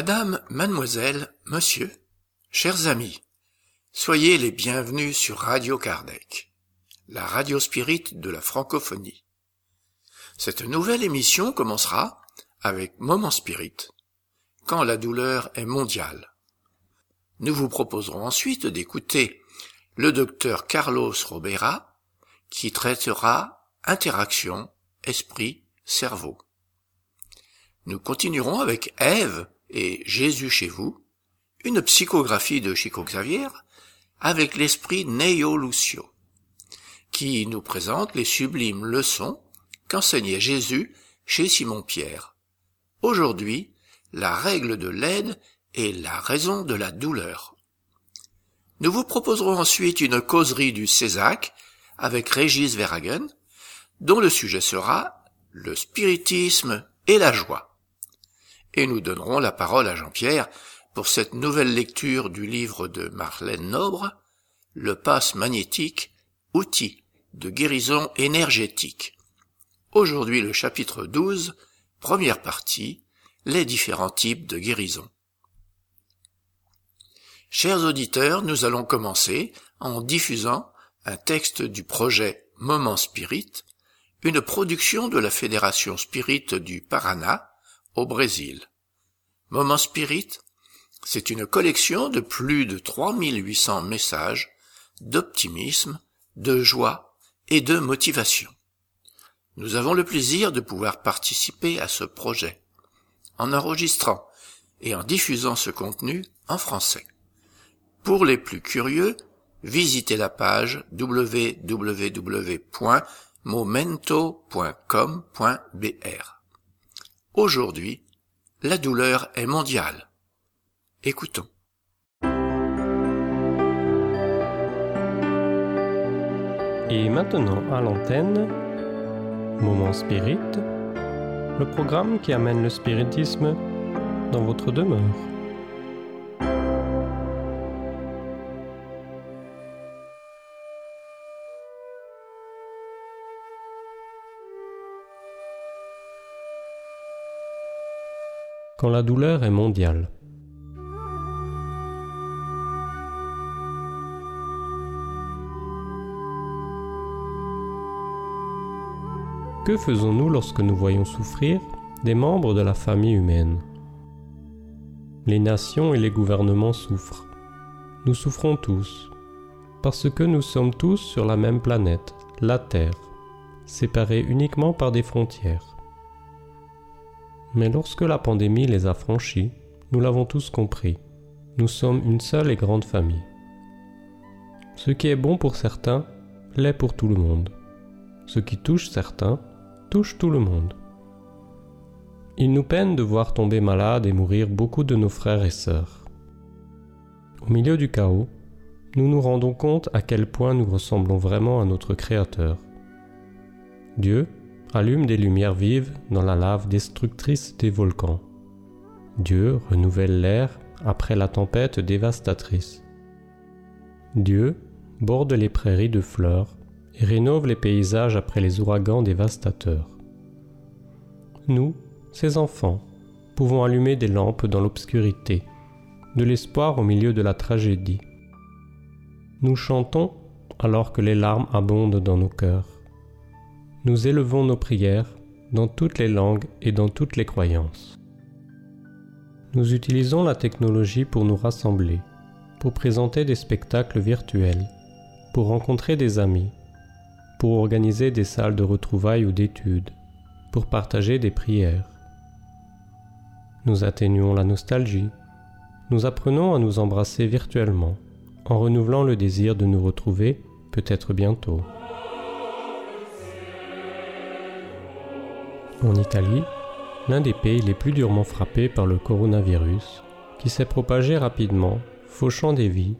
Madame, mademoiselle, monsieur, chers amis, soyez les bienvenus sur Radio Kardec, la radio spirit de la francophonie. Cette nouvelle émission commencera avec Moment Spirit, quand la douleur est mondiale. Nous vous proposerons ensuite d'écouter le docteur Carlos Robera, qui traitera interaction esprit-cerveau. Nous continuerons avec Ève et Jésus chez vous, une psychographie de Chico Xavier avec l'esprit Neo Lucio, qui nous présente les sublimes leçons qu'enseignait Jésus chez Simon-Pierre. Aujourd'hui, la règle de l'aide et la raison de la douleur. Nous vous proposerons ensuite une causerie du Césac avec Régis Verhagen, dont le sujet sera le spiritisme et la joie. Et nous donnerons la parole à Jean-Pierre pour cette nouvelle lecture du livre de Marlène Nobre, Le passe magnétique, outil de guérison énergétique. Aujourd'hui le chapitre 12, première partie, les différents types de guérison. Chers auditeurs, nous allons commencer en diffusant un texte du projet Moment Spirit, une production de la Fédération Spirit du Paraná, Brésil. Moment Spirit, c'est une collection de plus de 3800 messages d'optimisme, de joie et de motivation. Nous avons le plaisir de pouvoir participer à ce projet en enregistrant et en diffusant ce contenu en français. Pour les plus curieux, visitez la page www.momento.com.br. Aujourd'hui, la douleur est mondiale. Écoutons. Et maintenant à l'antenne, Moment Spirit, le programme qui amène le spiritisme dans votre demeure. Quand la douleur est mondiale. Que faisons-nous lorsque nous voyons souffrir des membres de la famille humaine? Les nations et les gouvernements souffrent. Nous souffrons tous, parce que nous sommes tous sur la même planète, la Terre, séparés uniquement par des frontières. Mais lorsque la pandémie les a franchis, nous l'avons tous compris, nous sommes une seule et grande famille. Ce qui est bon pour certains l'est pour tout le monde. Ce qui touche certains touche tout le monde. Il nous peine de voir tomber malades et mourir beaucoup de nos frères et sœurs. Au milieu du chaos, nous nous rendons compte à quel point nous ressemblons vraiment à notre Créateur. Dieu allume des lumières vives dans la lave destructrice des volcans. Dieu renouvelle l'air après la tempête dévastatrice. Dieu borde les prairies de fleurs et rénove les paysages après les ouragans dévastateurs. Nous, ces enfants, pouvons allumer des lampes dans l'obscurité, de l'espoir au milieu de la tragédie. Nous chantons alors que les larmes abondent dans nos cœurs. Nous élevons nos prières dans toutes les langues et dans toutes les croyances. Nous utilisons la technologie pour nous rassembler, pour présenter des spectacles virtuels, pour rencontrer des amis, pour organiser des salles de retrouvailles ou d'études, pour partager des prières. Nous atténuons la nostalgie, nous apprenons à nous embrasser virtuellement, en renouvelant le désir de nous retrouver peut-être bientôt. En Italie, l'un des pays les plus durement frappés par le coronavirus, qui s'est propagé rapidement, fauchant des vies,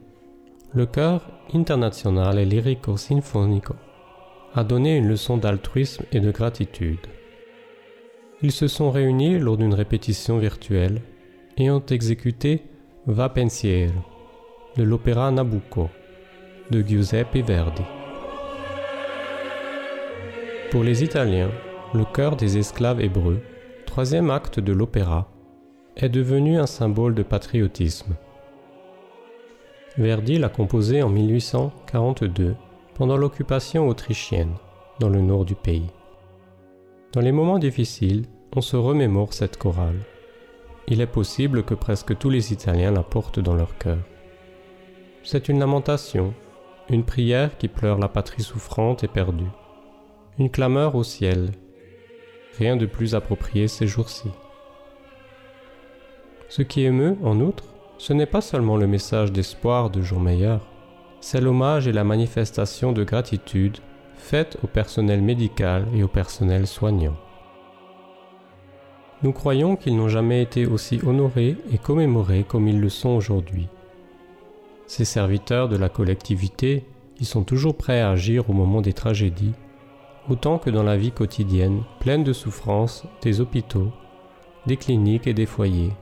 le chœur international Lirico Sinfonico a donné une leçon d'altruisme et de gratitude. Ils se sont réunis lors d'une répétition virtuelle et ont exécuté Va Pensiero de l'opéra Nabucco de Giuseppe Verdi. Pour les Italiens, le cœur des esclaves hébreux, troisième acte de l'opéra, est devenu un symbole de patriotisme. Verdi l'a composé en 1842, pendant l'occupation autrichienne, dans le nord du pays. Dans les moments difficiles, on se remémore cette chorale. Il est possible que presque tous les Italiens la portent dans leur cœur. C'est une lamentation, une prière qui pleure la patrie souffrante et perdue, une clameur au ciel. Rien de plus approprié ces jours-ci. Ce qui émeut, en outre, ce n'est pas seulement le message d'espoir de jours meilleurs, c'est l'hommage et la manifestation de gratitude faite au personnel médical et au personnel soignant. Nous croyons qu'ils n'ont jamais été aussi honorés et commémorés comme ils le sont aujourd'hui. Ces serviteurs de la collectivité, qui sont toujours prêts à agir au moment des tragédies, autant que dans la vie quotidienne, pleine de souffrances, des hôpitaux, des cliniques et des foyers.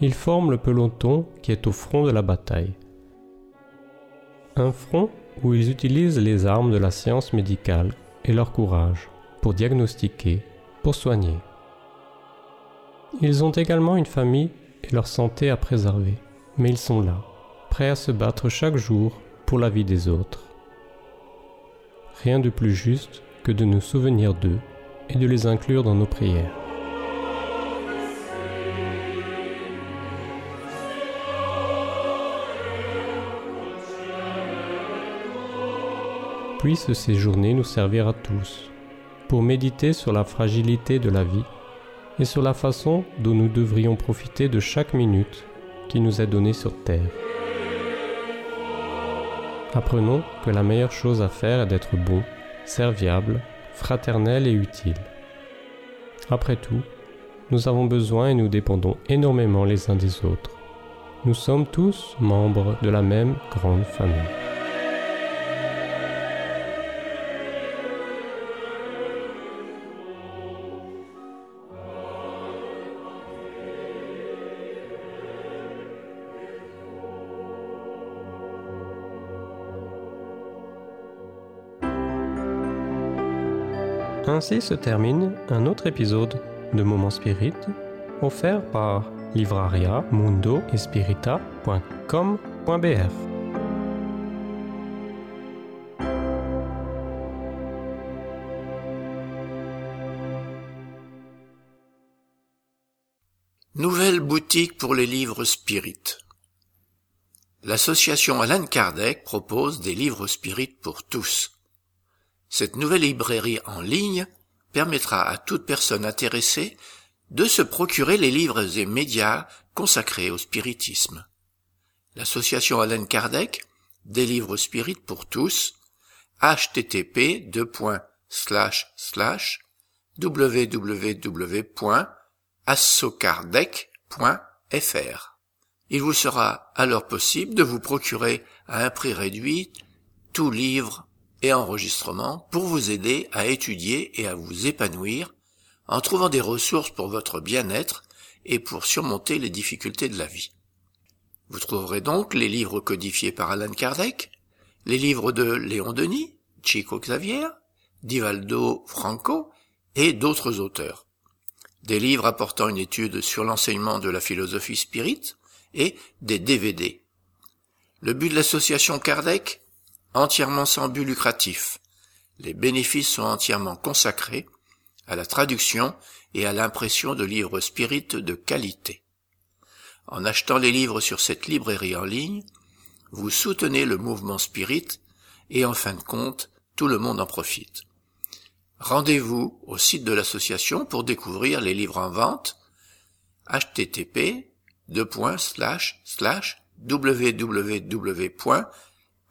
Ils forment le peloton qui est au front de la bataille. Un front où ils utilisent les armes de la science médicale et leur courage pour diagnostiquer, pour soigner. Ils ont également une famille et leur santé à préserver, mais ils sont là, prêts à se battre chaque jour pour la vie des autres. Rien de plus juste que de nous souvenir d'eux et de les inclure dans nos prières. Puisse ces journées nous servir à tous pour méditer sur la fragilité de la vie et sur la façon dont nous devrions profiter de chaque minute qui nous est donnée sur Terre. Apprenons que la meilleure chose à faire est d'être bon, serviable, fraternel et utile. Après tout, nous avons besoin et nous dépendons énormément les uns des autres. Nous sommes tous membres de la même grande famille. Ainsi se termine un autre épisode de Moment Spirit offert par livraria mundo Nouvelle boutique pour les livres spirit. L'association Alan Kardec propose des livres spirit pour tous. Cette nouvelle librairie en ligne permettra à toute personne intéressée de se procurer les livres et médias consacrés au spiritisme. L'association Alain Kardec, des livres spirites pour tous, http www.assocardec.fr. Il vous sera alors possible de vous procurer à un prix réduit tout livre et enregistrement pour vous aider à étudier et à vous épanouir en trouvant des ressources pour votre bien-être et pour surmonter les difficultés de la vie. Vous trouverez donc les livres codifiés par Alan Kardec, les livres de Léon Denis, Chico Xavier, Divaldo Franco et d'autres auteurs. Des livres apportant une étude sur l'enseignement de la philosophie spirit et des DVD. Le but de l'association Kardec entièrement sans but lucratif. Les bénéfices sont entièrement consacrés à la traduction et à l'impression de livres spirites de qualité. En achetant les livres sur cette librairie en ligne, vous soutenez le mouvement spirit et en fin de compte, tout le monde en profite. Rendez-vous au site de l'association pour découvrir les livres en vente http www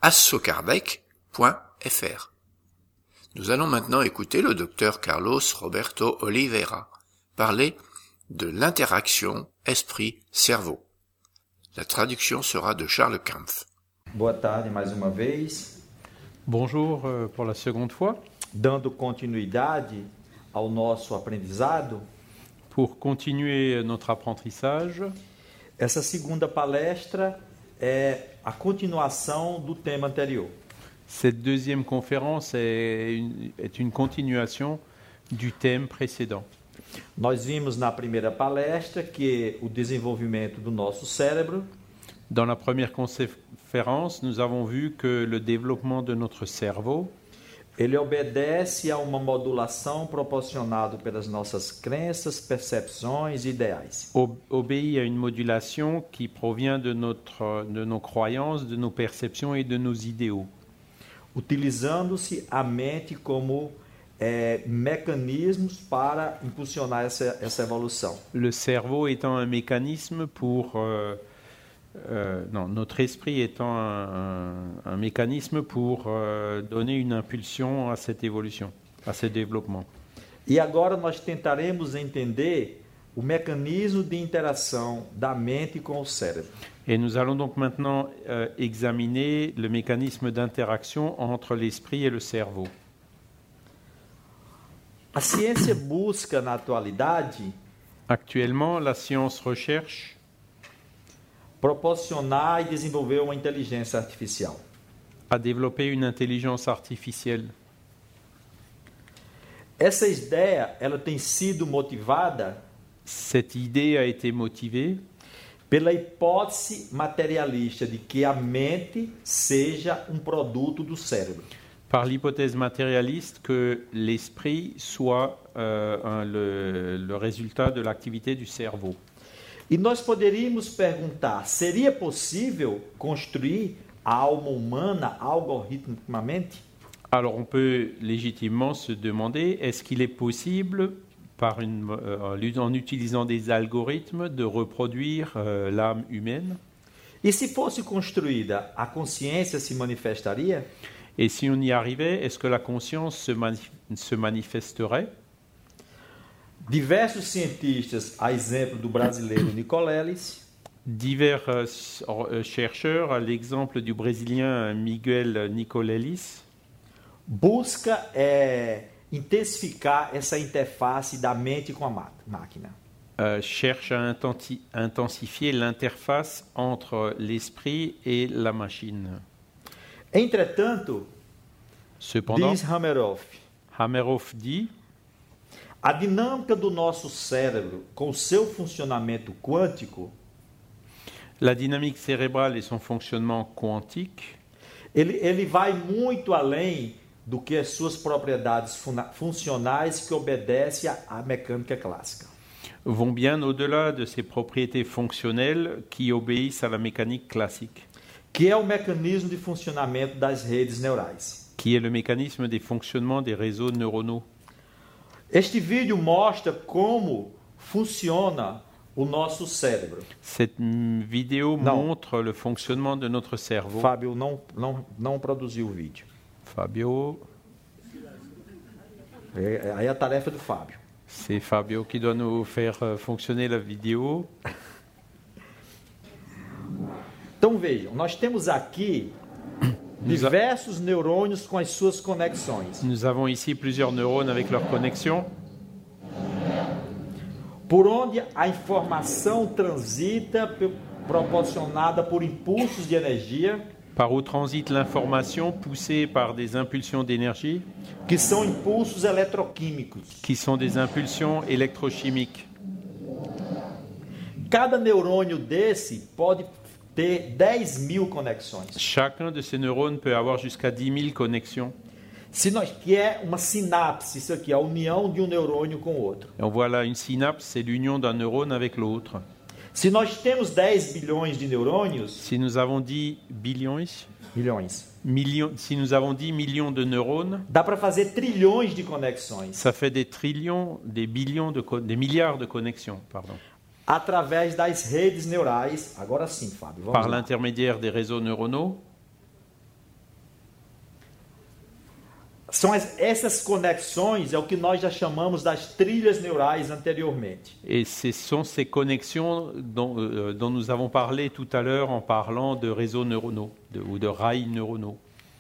assocardec.fr. Nous allons maintenant écouter le docteur Carlos Roberto Oliveira parler de l'interaction esprit-cerveau. La traduction sera de Charles Kampf. Boa tarde mais uma vez. Bonjour euh, pour la seconde fois. Dando continuidade ao nosso aprendizado. Pour continuer notre apprentissage. Essa segunda palestra é a continuação do tema anterior. Cette deuxième conférence est une, est une continuation du thème précédent. Nós vimos na primeira palestra que o desenvolvimento do nosso cérebro Dans la première conférence, nous avons vu que le développement de notre cerveau ele obedece a uma modulação proporcionada pelas nossas crenças, percepções e ideais. ob- obéit à une modulation qui provient de, notre, de nos croyances, de nos perceptions et de nos idéaux, utilizando-se a mente como eh, mecanismos para impulsionar essa, essa evolução. le cerveau étant un mécanisme pour... euh, euh, non, notre esprit étant un, un- un mécanisme pour euh, donner une impulsion à cette évolution, à ce développement. E agora nós tentaremos entender o mecanismo de interação da mente com o cérebro. Et nous allons donc maintenant euh, examiner le mécanisme d'interaction entre l'esprit et le cerveau. A ciência busca na atualidade Actuellement, la science recherche proporcionar e desenvolver uma inteligência artificial. à développer une intelligence artificielle. Essa ideia ela tem sido motivada Cette idée a été motivée pela hipótese materialista de que a mente seja um produto do cérebro. par l'hypothèse matérialiste que l'esprit soit euh, le, le résultat de l'activité du cerveau. E nós poderíamos perguntar: seria possível construir a alma humana algoritmicamente? Alors on peut légitimement se demander, est-ce qu'il est possible, par une, euh, en utilisant des algorithmes, de reproduire euh, l'âme humaine? E se fosse construída, a consciência se manifestaria? Et si on y arrivait, est-ce que la conscience se, mani- se manifesterait? Diversos cientistas, a exemplo do brasileiro Nicoleles, Divers euh, chercheurs, à l'exemple du Brésilien Miguel Nicolelis, busca é, intensificar essa interface da mente com a máquina. euh, cherchent à intensifier l'interface entre l'esprit et la machine. Entretanto, Cependant, diz Hameroff, Hameroff dit a dinâmica do nosso cérebro com o seu funcionamento quântico, la dynamique cérébrale et son fonctionnement quantique ele, ele vai muito além do que as suas propriedades funa- funcionais que obedecem à- mecânica clássica. vont bien au-delà de ses propriétés fonctionnelles qui obéissent à la mécanique classique, que é o mecanismo de funcionamento das redes neurais. qui est le mécanisme des fonctionnements des réseaux neuronaux. Este vídeo mostra como funciona o nosso cérebro. Cette vidéo Non. montre le fonctionnement de notre cerveau. Fábio não, não, não produziu o vídeo. Fabio, É- Aí é a tarefa do Fábio. c'est Fabio qui doit nous faire euh, fonctionner la vidéo. Então vejam, nós temos aqui diversos neurônios com as suas conexões. Nous avons ici plusieurs neurones avec leurs connexions, Por onde a informação transita proporcionada por impulsos de energia, par où transite l'information poussée par des impulsions d'énergie, que são impulsos eletroquímicos. qui sont des impulsions électrochimiques. Cada neurônio desse pode ter 10 mil conexões. Chacun de ces neurones peut avoir jusqu'à 10 000 connexions. Se nós que é uma sinapse, isso aqui é a união de um neurônio com o outro. Et on voit là une synapse, c'est l'union d'un neurone avec l'autre. Se nós temos 10 bilhões de neurônios, Si nous avons 10 billions, bilhões, millions, si nous avons 10 millions de neurones, dá para fazer trilhões de conexões ça fait des trillions, des billions, de co- des milliards de connexions, pardon, através das redes neurais. Agora sim, Fábio, vamos par l'intermédiaire des réseaux neuronaux. São as- essas conexões é o que nós já chamamos das trilhas neurais anteriormente. Et ce sont ces connexions dont, euh, dont nous avons parlé tout à l'heure en parlant de réseaux neuronaux de- ou de rails neuronaux.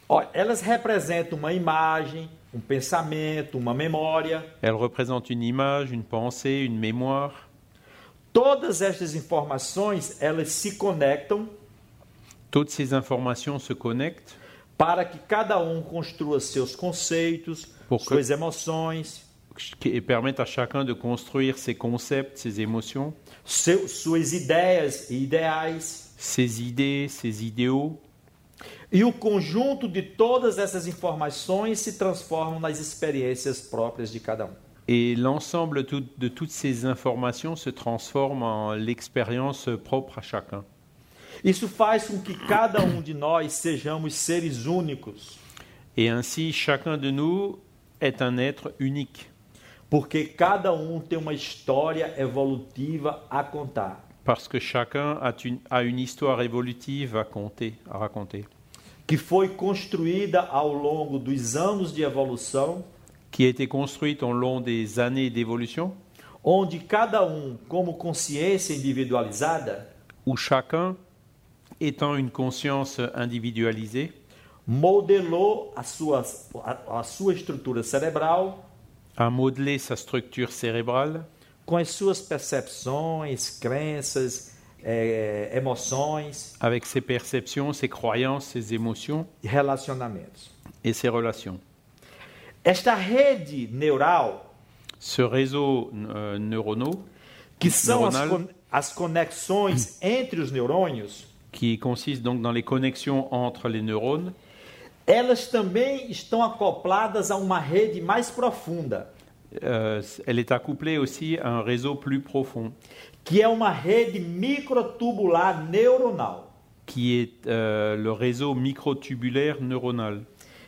Ó, elas representam uma imagem, um pensamento, uma memória. Elles représentent une image, une pensée, une mémoire. Todas estas informações, elas se conectam Toutes ces informations se connectent para que cada um construa seus conceitos, Por que- suas emoções, qui permettent à chacun de construire ses concepts, ses émotions, seu- suas ideias e ideais, ses idées, ses idéaux, e o conjunto de todas essas informações se transformam nas experiências próprias de cada um. Et l'ensemble tout- de toutes ces informations se transforme en l'expérience propre à chacun. Isso faz com que cada um de nós sejamos seres únicos, Et ainsi, chacun de nous est un être unique, porque cada um tem uma história evolutiva a contar. parce que chacun a une, a une histoire évolutive à compter, à raconter, que foi construída ao longo dos anos de evolução, qui a été construite au long des années d'évolution, onde cada um, como consciência individualizada, où chacun, étant une conscience individualisée, modelou a sua, a, a sua estrutura cerebral a modelé sa structure cérébrale com as suas percepções, crenças, eh, emoções avec ses perceptions, ses croyances, ses émotions e relacionamentos. et ses relations. Esta rede neural, Ce réseau euh, neuronaux, que são as, con- as conexões entre os neurônios, qui consiste donc dans les connexions entre les neurones, elas também estão acopladas a uma rede mais profunda, euh, elle est accouplée aussi à un réseau plus profond, que é uma rede microtubular neuronal. qui est euh, le réseau microtubulaire neuronal.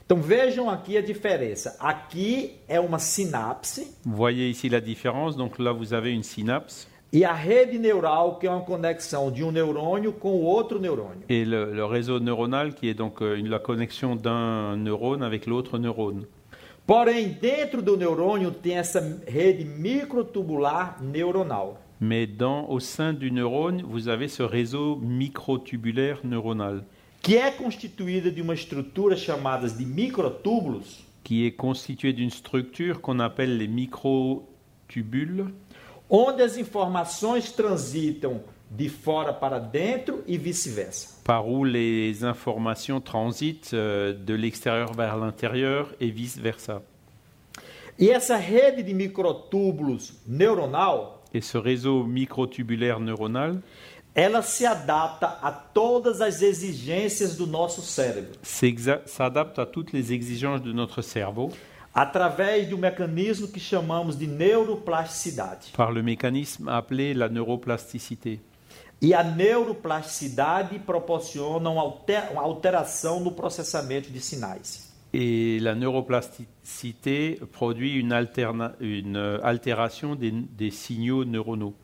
Então vejam aqui a diferença. Aqui é uma sinapse voyez ici la différence, donc là vous avez une synapse e a rede neural, que é uma conexão de um neurônio com o outro neurônio. et le, le réseau neuronal qui est donc euh, une- la connexion d'un neurone avec l'autre neurone. Porém, dentro do neurônio tem essa rede microtubular neuronal. Mais dans, au sein du neurone, vous avez ce réseau microtubulaire neuronal que é constituída de uma estrutura chamada de microtúbulos, qui est constitué d'une structure qu'on appelle les microtubules onde as informações transitam de fora para dentro e vice-versa. par où les informations transitent euh, de l'extérieur vers l'intérieur et vice-versa. E essa rede de microtúbulos neuronal, Et ce réseau microtubulaire neuronal ela se adapta a todas as exigências do nosso cérebro, s'exa- s'adapte à toutes les exigences de notre cerveau através de um mecanismo que chamamos de neuroplasticidade. par le mécanisme appelé la neuroplasticité. E a neuroplasticidade proporciona uma alter- uma alteração no processamento de sinais. Et la neuroplasticité produit une, alterna- une euh, altération des, des signaux neuronaux.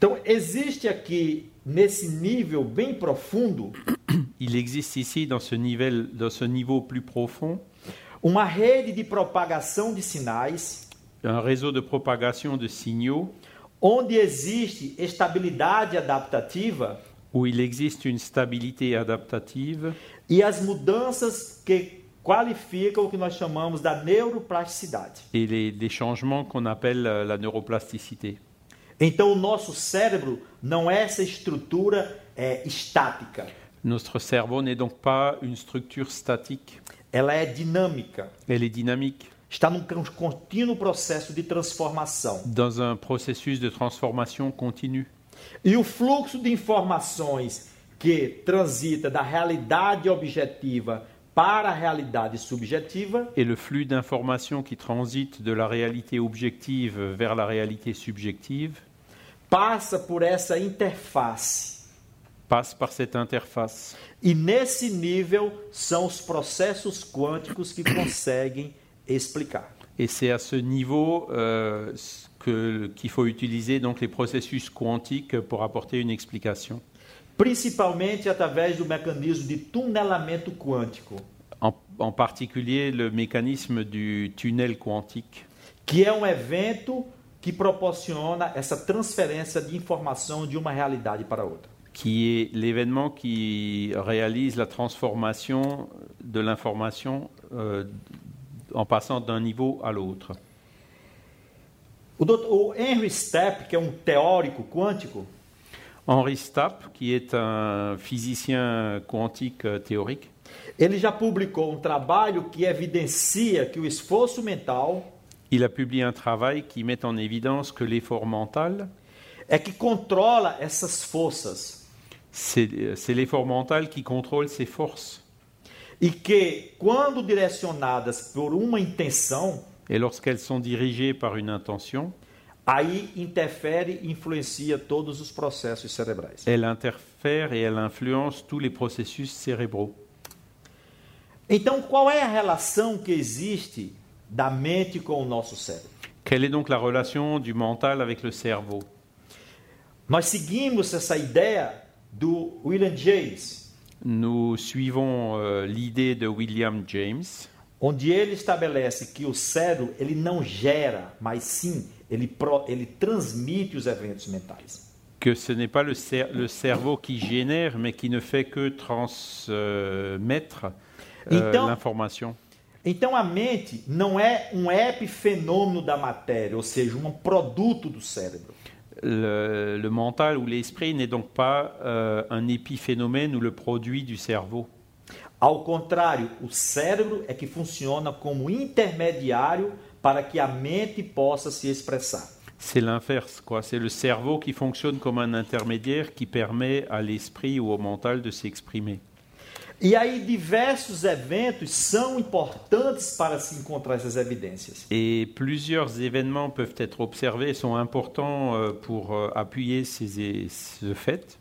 Então, existe aqui, nesse nível bem profundo, Il existe ici, dans ce, niveau, dans ce niveau plus profond, uma rede de propagação de sinais, un réseau de propagation de signaux onde existe estabilidade adaptativa où il existe une stabilité adaptative e as mudanças que qualificam o que nós chamamos da neuroplasticidade. et les, les changements qu'on appelle la neuroplasticité. Então, o nosso cérebro não é essa estrutura é, estática, Notre cerveau n'est donc pas une structure statique, ela é dinâmica, elle est dynamique, está num con- contínuo processo de transformação. dans un processus de transformation continue. E o fluxo de informações que transita da realidade objetiva para a realidade subjetiva Et le flux d'informations qui transite de la réalité objective vers la réalité subjective passa por essa interface. passe par cette interface. E nesse nível são os processos quânticos que conseguem explicar. Et c'est à ce niveau euh, que- qu'il faut utiliser donc les processus quantiques pour apporter une explication, Principalmente através do mecanismo de tunelamento quântico, en, en particulier le mécanisme du tunnel quantique, que é um evento que proporciona essa transferência de informação de uma realidade para outra. qui est l'événement qui réalise la transformation de l'information euh, en passant d'un niveau à l'autre. O, doutor, o Henry Stepp, que é um teórico quântico, Henri Stapp, est un physicien quantique euh, théorique, ele já publicou um trabalho que evidencia que o esforço mental Il a publié un travail qui met en évidence que l'effort mental, é que controla essas forças c'est c'est l'effort mental qui contrôle ses forces. e que, quando direcionadas por uma intenção, Et lorsqu'elles sont dirigées par une intention, aí interfere e influencia todos os processos cerebrais. elles interfèrent et elles influencent tous les processus cérébraux. Então, qual é a relação que existe com o nosso cérebro? Quelle est donc la relation du mental avec le cerveau? Nós seguimos essa ideia do William James, Nous suivons euh, l'idée de William James, onde ele estabelece que o cérebro ele não gera, mas sim ele, pro- ele transmite os eventos mentais. que ce n'est pas le, cer- le cerveau qui génère, mais qui ne fait que transmettre euh, Então- l'information. Então a mente não é um epifenômeno da matéria, ou seja, um produto do cérebro. Le, le mental ou l'esprit n'est donc pas euh, un épiphénomène ou le produit du cerveau. Ao contrário, o cérebro é que funciona como intermediário para que a mente possa se expressar. C'est l'inverse, quoi. C'est le cerveau qui fonctionne comme un intermédiaire qui permet à l'esprit ou au mental de s'exprimer. E aí diversos eventos são importantes para se encontrar essas evidências. Et plusieurs événements peuvent être observés, sont importants euh, pour euh, appuyer ces, ce fait.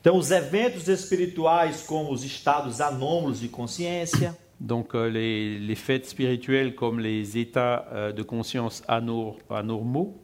Então, os eventos espirituais, como os estados anômalos de consciência, Donc euh, les, les faits spirituels comme les états de conscience anor- anormaux,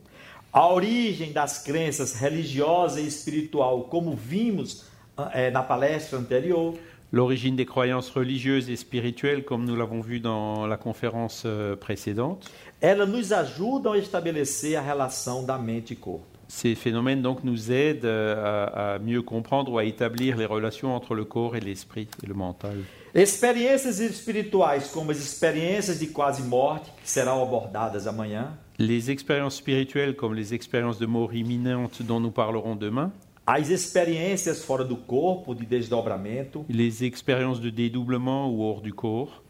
a origem das crenças religiosa e espiritual, como vimos eh, na palestra anterior, l'origine des croyances religieuses et spirituelles comme nous l'avons vu dans la conférence euh, précédente. elas nos ajudam a estabelecer a relação da mente e corpo. Ces phénomènes donc nous aident euh, à, à mieux comprendre ou à établir les relations entre le corps et l'esprit et le mental. Experiências espirituais, como as experiências de quase morte, que serão abordadas amanhã, Les expériences spirituelles comme les expériences de mort imminente dont nous parlerons demain, as experiências fora do corpo, de desdobramento, les expériences de dédoublement ou hors du corps,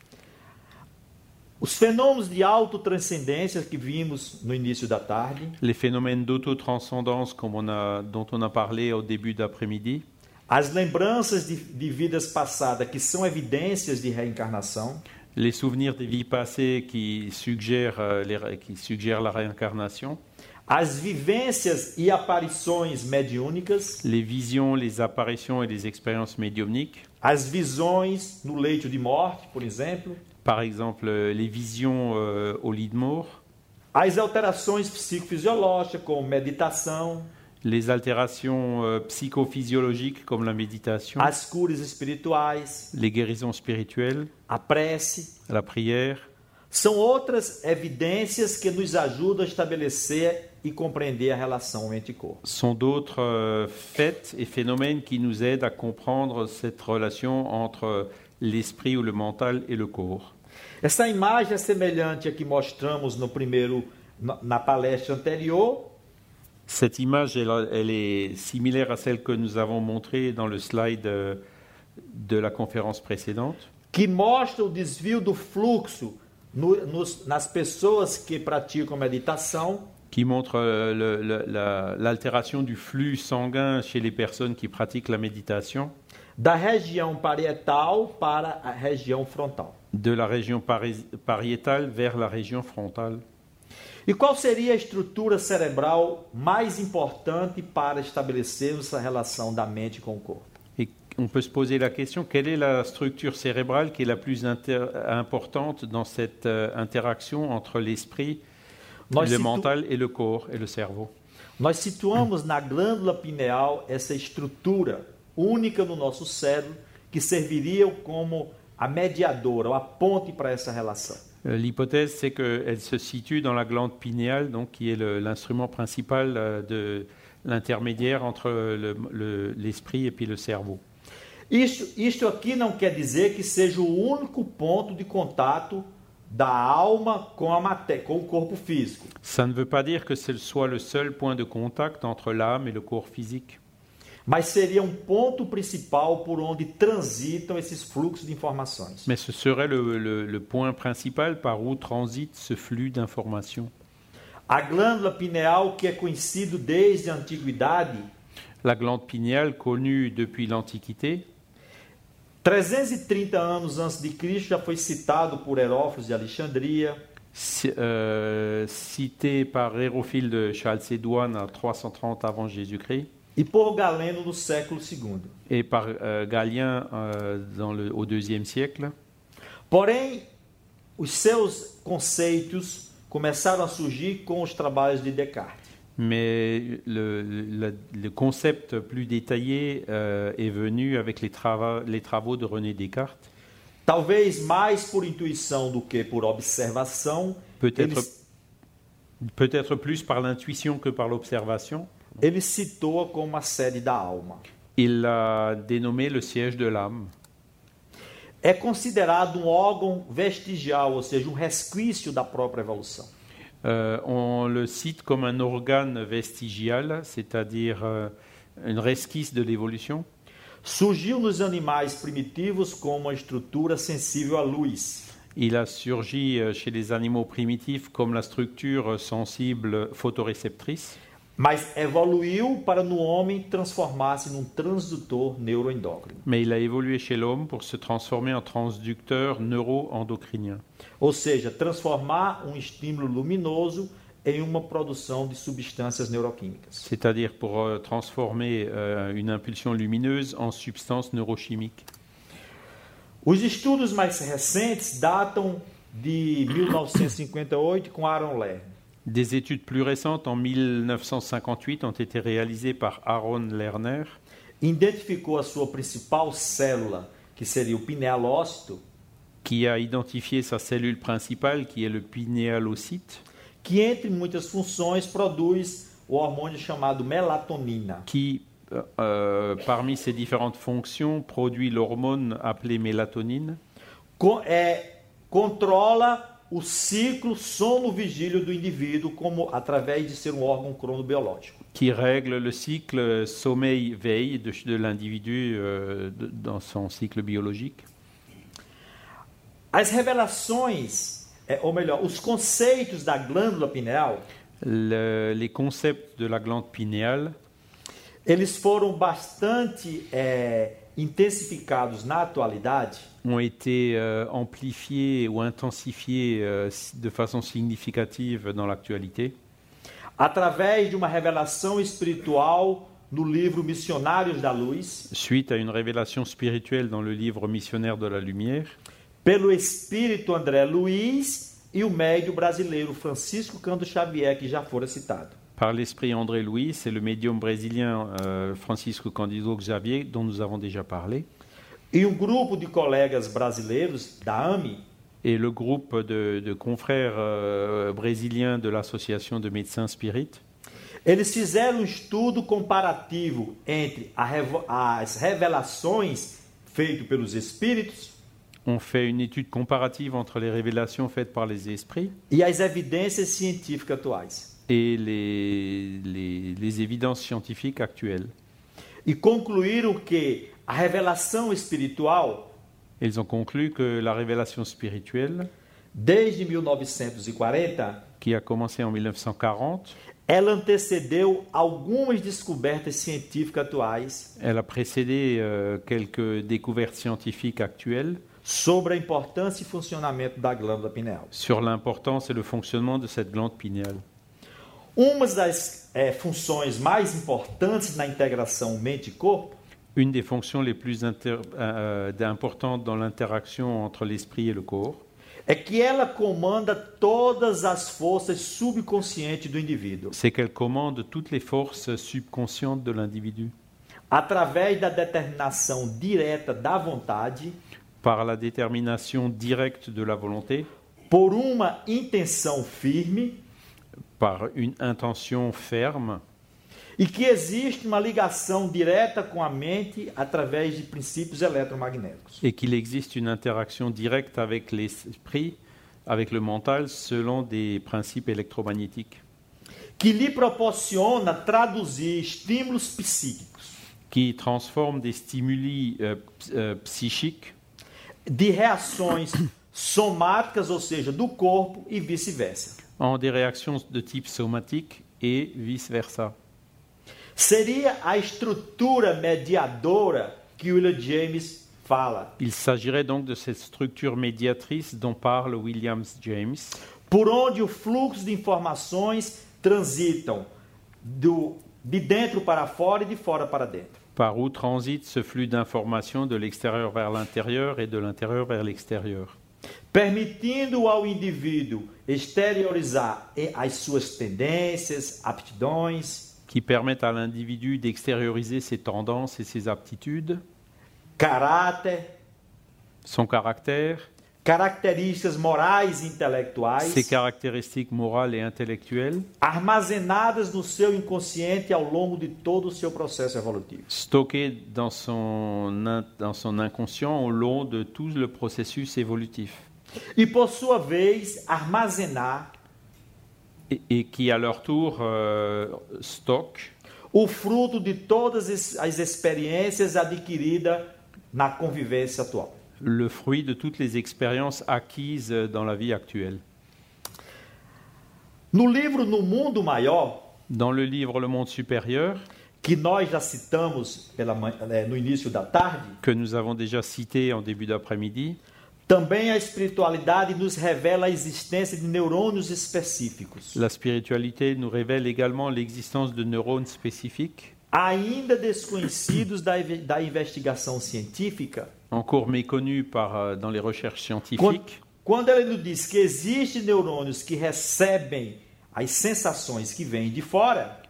os fenômenos de autotranscendência que vimos no início da tarde, les phénomènes d'autotranscendance comme on a, dont on a parlé au début d'après-midi, as lembranças de, de vidas passadas, que são evidências de reencarnação, les souvenirs des vies passées qui suggèrent, euh, les qui suggèrent la réincarnation, as vivências e aparições mediúnicas, les visions, les apparitions et les expériences médiumniques, as visões no leito de morte, por exemplo, par exemple les visions euh, au lit de mort, as alterações psicofisiológicas, como meditação, les altérations euh, psychophysiologiques comme la méditation, as curas espirituais, les guérisons spirituelles, a prece, la prière, são outras evidências que nos ajudam a estabelecer e compreender a relação d'autres euh, faits et phénomènes qui nous aident à comprendre cette relation entre l'esprit ou le mental et le corps. Essa imagem é semelhante à que mostramos no primeiro na, na palestra anterior, Cette image, elle, elle est similaire à celle que nous avons montrée dans le slide euh, de la conférence précédente, que mostra o desvio do fluxo no- nos- nas pessoas que praticam meditação qui montre euh, la- l'altération du flux sanguin chez les personnes qui pratiquent la méditation da região parietal para a região frontal. de la région pari- pariétale vers la région frontale. E qual seria a estrutura cerebral mais importante para estabelecermos essa relação da mente com o corpo? Et on peut se poser la question, quelle est la structure cérébrale qui est la plus importante dans cette euh, interaction entre l'esprit, Nós, situ- mental et le corps et le cerveau nós situamos na glândula pineal essa estrutura única no nosso cérebro que serviria como a mediadora, ou a ponte para essa relação. Euh, L'hypothèse, c'est qu'elle se situe dans la glande pinéale, donc, qui est l'instrument principal euh, de l'intermédiaire entre le- le- l'esprit et puis le cerveau. Isto, isto aqui não quer dizer que seja o único ponto de contato da alma com a matéria, com o corpo físico. Ça ne veut pas dire que ce soit le seul point de contact entre l'âme et le corps physique. mas seria um ponto principal por onde transitam esses fluxos de informações. Mais ce serait le, le- le point principal par où transite ce flux d'informations. A glândula pineal, que é conhecido desde a antiguidade, La glande pinéale, connue depuis l'Antiquité, 330 anos antes de Cristo, já foi citado por Herófilo de Alexandria, euh, citée par Hérophile de Chalcédoine à 330 avant Jésus-Christ, e por Galeno no século II. et par euh, Galien euh, dans le, au IIe siècle. Porém, os seus conceitos começaram a surgir com os trabalhos de Descartes. Mais le, le- le concept plus détaillé euh, est venu avec les, trava- les travaux de René Descartes. Talvez mais por intuição do que por observação, Peut-être peut-être plus par l'intuition que par l'observation. ele citou-a como a sede da alma. Il l'a dénommé le siège de l'âme. É considerado um órgão vestigial, ou seja, um resquício da própria evolução. Euh, on le cite comme un organe vestigial, c'est-à-dire euh, une resquisse de l'évolution. Surgiu nos animais primitivos como uma estrutura sensível à luz. Il a surgi euh, chez les animaux primitifs comme la structure sensible photoréceptrice, mas evoluiu para no homem transformar-se num transdutor neuroendócrino. mais il a évolué chez l'homme pour se transformer en transducteur neuro-endocrinien. Ou seja, transformar um estímulo luminoso em uma produção de substâncias neuroquímicas. c'est-à-dire pour euh, transformer euh, une impulsion lumineuse en substance neurochimique. Os estudos mais recentes datam de 1958 com Aaron Lerner. Des études plus récentes en 1958 ont été réalisées par Aaron Lerner. Identificou a sua principal célula, que seria o pinealócito, qui a identifié sa cellule principale, qui est le pinéalocyte, que entre muitas funções produz o hormônio chamado melatonina. qui, euh, euh, parmi ses différentes fonctions, produit l'hormone appelée mélatonine, Co- é, controla o ciclo sono-vigílio do indivíduo como através de ser um órgão cronobiológico. qui règle le cycle sommeil-veille de, de l'individu euh, de- dans son cycle biologique. As revelações, é, ou melhor, os conceitos da glândula pineal, Le- les concepts de la glande pinéale eles foram bastante é, intensificados na atualidade ont été euh, amplifiés ou intensifiés euh, de façon significative dans l'actualité. Através de uma revelação espiritual no livro Missionários da Luz, suite à une révélation spirituelle dans le livre Missionnaire de la Lumière, pelo espírito André Luiz e o médio brasileiro Francisco Cândido Xavier, que já fora citado. par l'esprit André Louis et le médium brésilien euh, Francisco Candido Xavier, dont nous avons déjà parlé, et le groupe de, de confrères euh, brésiliens de l'association de médecins spirites. Eles fizeram um estudo comparativo entre a as revelações feitas pelos espíritos ont fait une étude comparative entre les révélations faites par les esprits e as evidências científicas atuais. et les, les- les évidences scientifiques actuelles. E concluíram que a revelação espiritual, Ils ont conclu que la révélation spirituelle, desde 1940, qui a commencé en 1940, ela antecedeu algumas descobertas científicas atuais elle a précédé euh, quelques découvertes scientifiques actuelles sobre a importância e funcionamento da glândula pineal. sur l'importance et le fonctionnement de cette glande pinéale. Uma das eh, funções mais importantes na integração mente e corpo Une des fonctions les plus inter- euh, importantes dans l'interaction entre l'esprit et le corps, é que ela comanda todas as forças subconscientes do indivíduo, c'est qu'elle commande toutes les forces subconscientes de l'individu. Através da determinação direta da vontade, par la détermination directe de la volonté, por uma intenção firme par une intention ferme, e que existe uma ligação direta com a mente através de princípios eletromagnéticos. et qu'il existe une interaction directe avec l'esprit, avec le mental, selon des principes électromagnétiques, que lhe proporciona traduzir estímulos psíquicos qui transforme des stimuli euh, euh, psychiques de reações somáticas, ou seja, do corpo e vice-versa. en des réactions de type somatique et vice-versa. Seria a estrutura mediadora que William James fala, Il s'agirait donc de cette structure médiatrice dont parle Williams James, por onde o fluxo de informações transitam do, de dentro para fora e de fora para dentro. par où transite ce flux d'informations de l'extérieur vers l'intérieur et de l'intérieur vers l'extérieur, permitindo ao indivíduo exteriorizar as suas tendências, aptidões, qui permettent à l'individu d'extérioriser ses tendances et ses aptitudes, caráter, son caractère, características morais e intelectuais. Ses caractéristiques morales et intellectuelles, armazenadas no seu inconsciente ao longo de todo o seu processo evolutivo. stockées dans son, in- dans son inconscient au long de tout le processus évolutif, E por sua vez, armazenar et, et qui à leur tour euh, stockent o fruto de todas es- as experiências adquiridas na convivência atual. le fruit de toutes les expériences acquises dans la vie actuelle. No livro No Mundo Maior, Dans le livre Le Monde supérieur, que nós já citamos pela manhã- eh, no início da tarde, que nous avons déjà cité en début d'après-midi, também a espiritualidade nos revela a existência de neurônios específicos, la spiritualité nous révèle également l'existence de neurones spécifiques, ainda desconhecidos da, da investigação científica. encore méconnus par, euh, dans les recherches Quando, scientifiques. quando ele nos diz que existem neurônios que recebem as sensações que vêm de fora,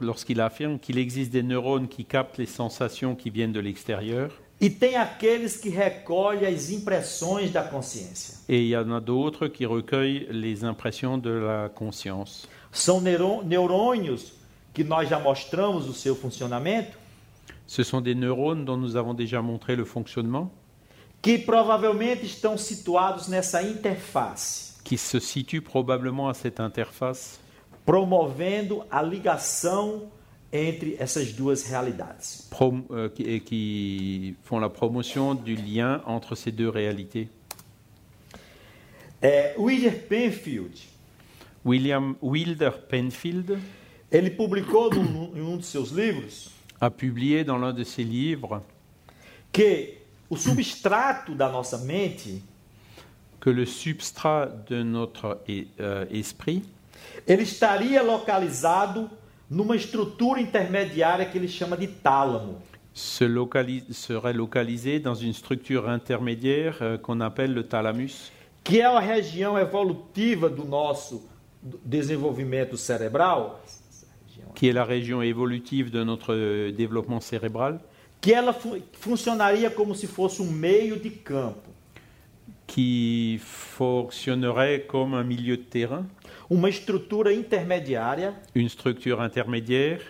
lorsqu'il affirme qu'il existe des neurones qui captent les sensations qui viennent de l'extérieur, e tem aqueles que recolhem as impressões da consciência. et il y en a d'autres qui recueillent les impressions de la conscience. São neurô- neurônios que nós já mostramos o seu funcionamento, Ce sont des neurones dont nous avons déjà montré le fonctionnement, que provavelmente estão situados nessa interface, qui se situent probablement à cette interface, promovendo a ligação entre essas duas realidades. prom- euh, qui, et qui font la promotion du lien entre ces deux réalités. É, William Penfield, William Wilder Penfield ele publicou num, em um de seus livros a publié dans l'un de ses livres que o substrato da nossa mente que le substrat de notre e- euh, esprit ele estaria localizado numa estrutura intermediária que ele chama de tálamo. se locali- serait localisé dans une structure intermédiaire euh, qu'on appelle le thalamus, que é a região evolutiva do nosso desenvolvimento cerebral, qui est la région évolutive de notre euh, développement cérébral, que ela fu- funcionaria como se fosse um meio de campo, qui fonctionnerait comme un milieu de terrain, uma estrutura intermediária une structure intermédiaire.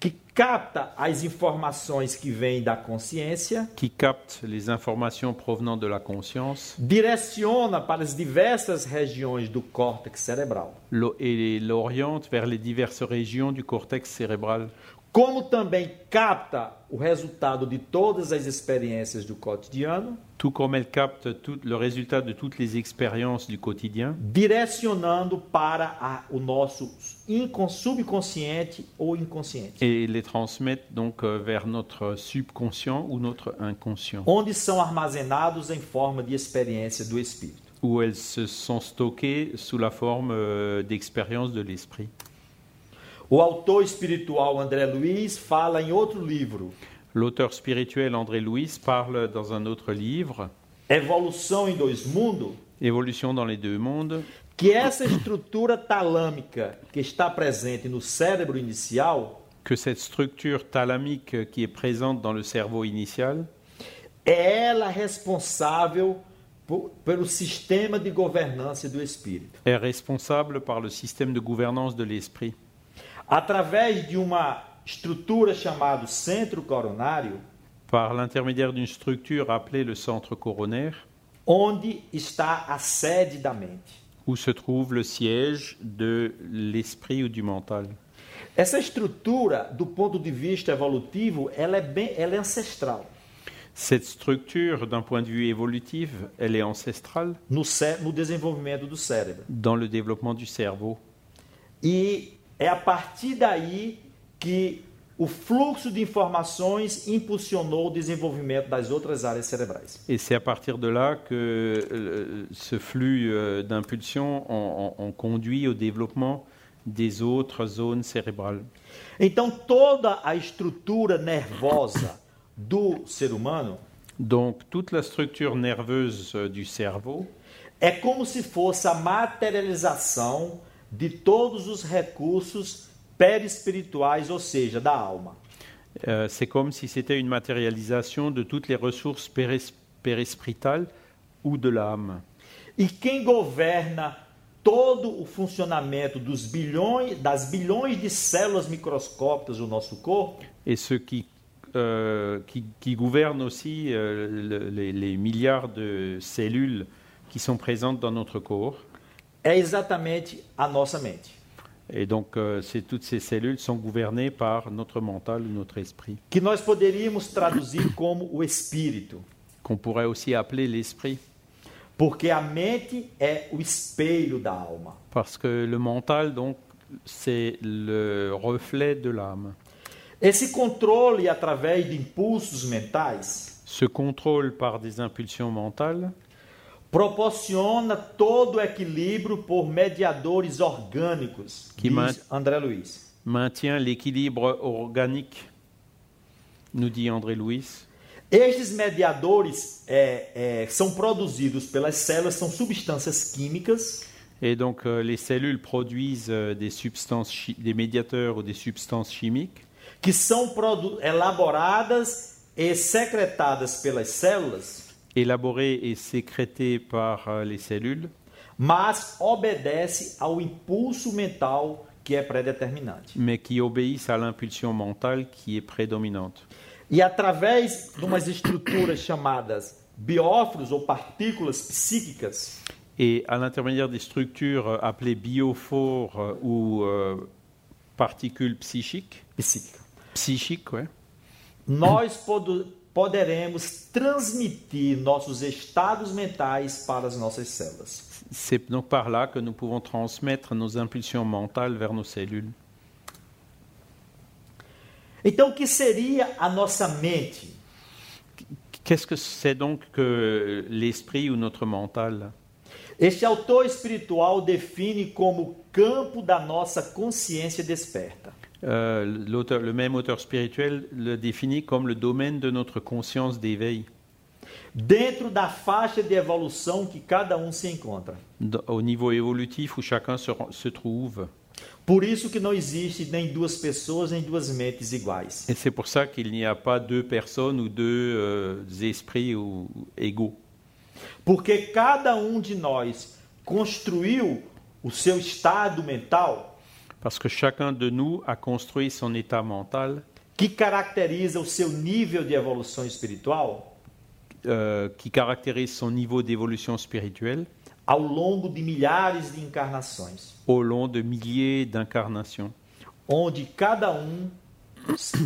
que capta as informações que vêm da consciência, qui capte les informations provenant de la conscience. direciona para as diversas regiões do córtex cerebral, et l'oriente vers les diverses régions du cortex cérébral, como também capta o resultado de todas as experiências do cotidiano, tout comme elle capte tout le résultat de toutes les expériences du quotidien, direcionando para a- o nosso incon- subconsciente ou inconsciente, et les donc euh, vers notre subconscient ou notre inconscient, onde são armazenados em forma de experiência do espírito. où elles se sont stockées sous la forme euh, d'expériences de l'esprit. O autor espiritual André Luiz fala em outro livro, L'auteur spirituel André Louis parle dans un autre livre, Evolução em Dois Mundos, Évolution dans les deux mondes, que essa estrutura talâmica que está presente no cérebro inicial? Que cette structure thalamique qui est présente dans le cerveau initial é ela responsável por- pelo sistema de governança do espírito. est responsable par le système de gouvernance de l'esprit. Através de uma estrutura chamada centro coronário, Par l'intermédiaire d'une structure appelée le centre coronaire, onde está a sede da mente. où se trouve le siège de l'esprit ou du mental. Essa estrutura, do ponto de vista evolutivo, ela é bem, ela é ancestral. Cette structure, d'un point de vue évolutif, elle est ancestrale no, cé- no desenvolvimento do cérebro. dans le développement du cerveau. E é a partir daí que o fluxo de informações impulsionou o desenvolvimento das outras áreas cerebrais. Et c'est à partir de là que euh, ce flux euh, d'impulsions ont, ont- ont conduit au développement des autres zones cérébrales. Então, toda a estrutura nervosa do ser humano Donc toute la structure nerveuse euh, du cerveau é como se fosse a materialização de todos os recursos perispirituais, ou seja, da alma. Euh, c'est comme si c'était une matérialisation de toutes les ressources péris- périspritales ou de l'âme. E quem governa todo o funcionamento dos bilhões, das bilhões de células microscópicas do nosso corpo Et ce qui, euh, qui, qui gouverne aussi euh, le- les, les milliards de cellules qui sont présentes dans notre corps. É exatamente a nossa mente. Et donc, euh, toutes ces cellules sont gouvernées par notre mental notre esprit, Que nós poderíamos traduzir como o espírito, qu'on pourrait aussi appeler l'esprit. porque a mente é o espelho da alma. Parce que le mental, donc, c'est le reflet de l'âme. Esse controle através de impulsos mentais Ce contrôle par des impulsions mentales proporciona todo o equilíbrio por mediadores orgânicos, Que diz André Luiz. maintient l'équilibre organique, nous dit André Louis. Estes mediadores é, é, são produzidos pelas células, são substâncias químicas Et donc, euh, les cellules produisent euh, des substances, des médiateurs ou des substances chimiques que são elaboradas e secretadas pelas células, élaborées et sécrétées par euh, les cellules, mas obedece ao impulso mental que é predeterminante. mais qui obéissent à l'impulsion mentale qui est prédominante. E através de umas estruturas chamadas bióforos ou partículas psíquicas, Et à l'intermédiaire des structures euh, appelées biophores euh, ou euh, particules psychiques, psíquica, psychiques, ouais, nós podo- poderemos transmitir nossos estados mentais para as nossas células. c'est donc par là que nous pouvons transmettre nos impulsions mentales vers nos cellules. Então, o que seria a nossa mente? Qu'est-ce que c'est donc que l'esprit ou notre mental Este autor espiritual define como campo da nossa consciência desperta. Euh, l'auteur- Le même auteur spirituel le définit comme le domaine de notre conscience d'éveil, Dentro da faixa de evolução que cada um se encontra. au niveau évolutif où chacun se, se trouve. Por isso que não existe nem duas pessoas nem duas mentes iguais. Et c'est pour ça qu'il n'y a pas deux personnes ou deux euh, esprits ou, égaux. Porque cada um de nós construiu o seu estado mental Parce que chacun de nous a construit son état mental. Que caracteriza o seu nível de evolução espiritual? Euh, qui caractérise son niveau d'évolution spirituelle. Ao longo de milhares de encarnações, au long de milliers d'incarnations, onde cada um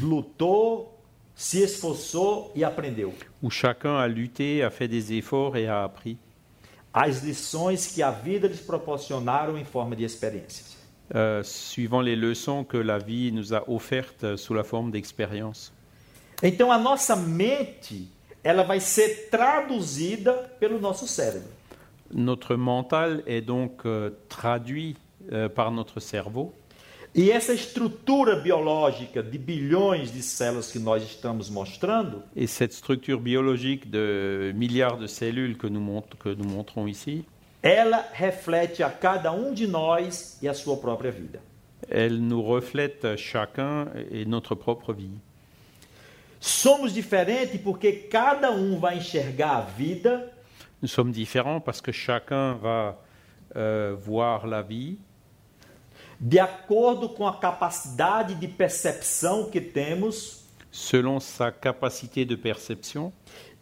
lutou, se esforçou e aprendeu. où chacun a lutté, a fait des efforts et a appris, As lições que a vida lhes proporcionaram em forma de experiências. Euh, suivant les leçons que la vie nous a offertes sous la forme d'expériences. Então a nossa mente, ela vai ser traduzida pelo nosso cérebro. Notre mental est donc euh, traduit euh, par notre cerveau. E essa estrutura biológica de bilhões de células que nós estamos mostrando, Et cette structure biologique de milliards de cellules que nous, montre- que nous montrons ici, ela reflete a cada um de nós e a sua própria vida. elle nous reflète chacun et notre propre vie. Somos diferentes porque cada um vai enxergar a vida Nous sommes différents parce que chacun va euh, voir la vie de acordo com a capacidade de percepção que temos selon sa capacité de perception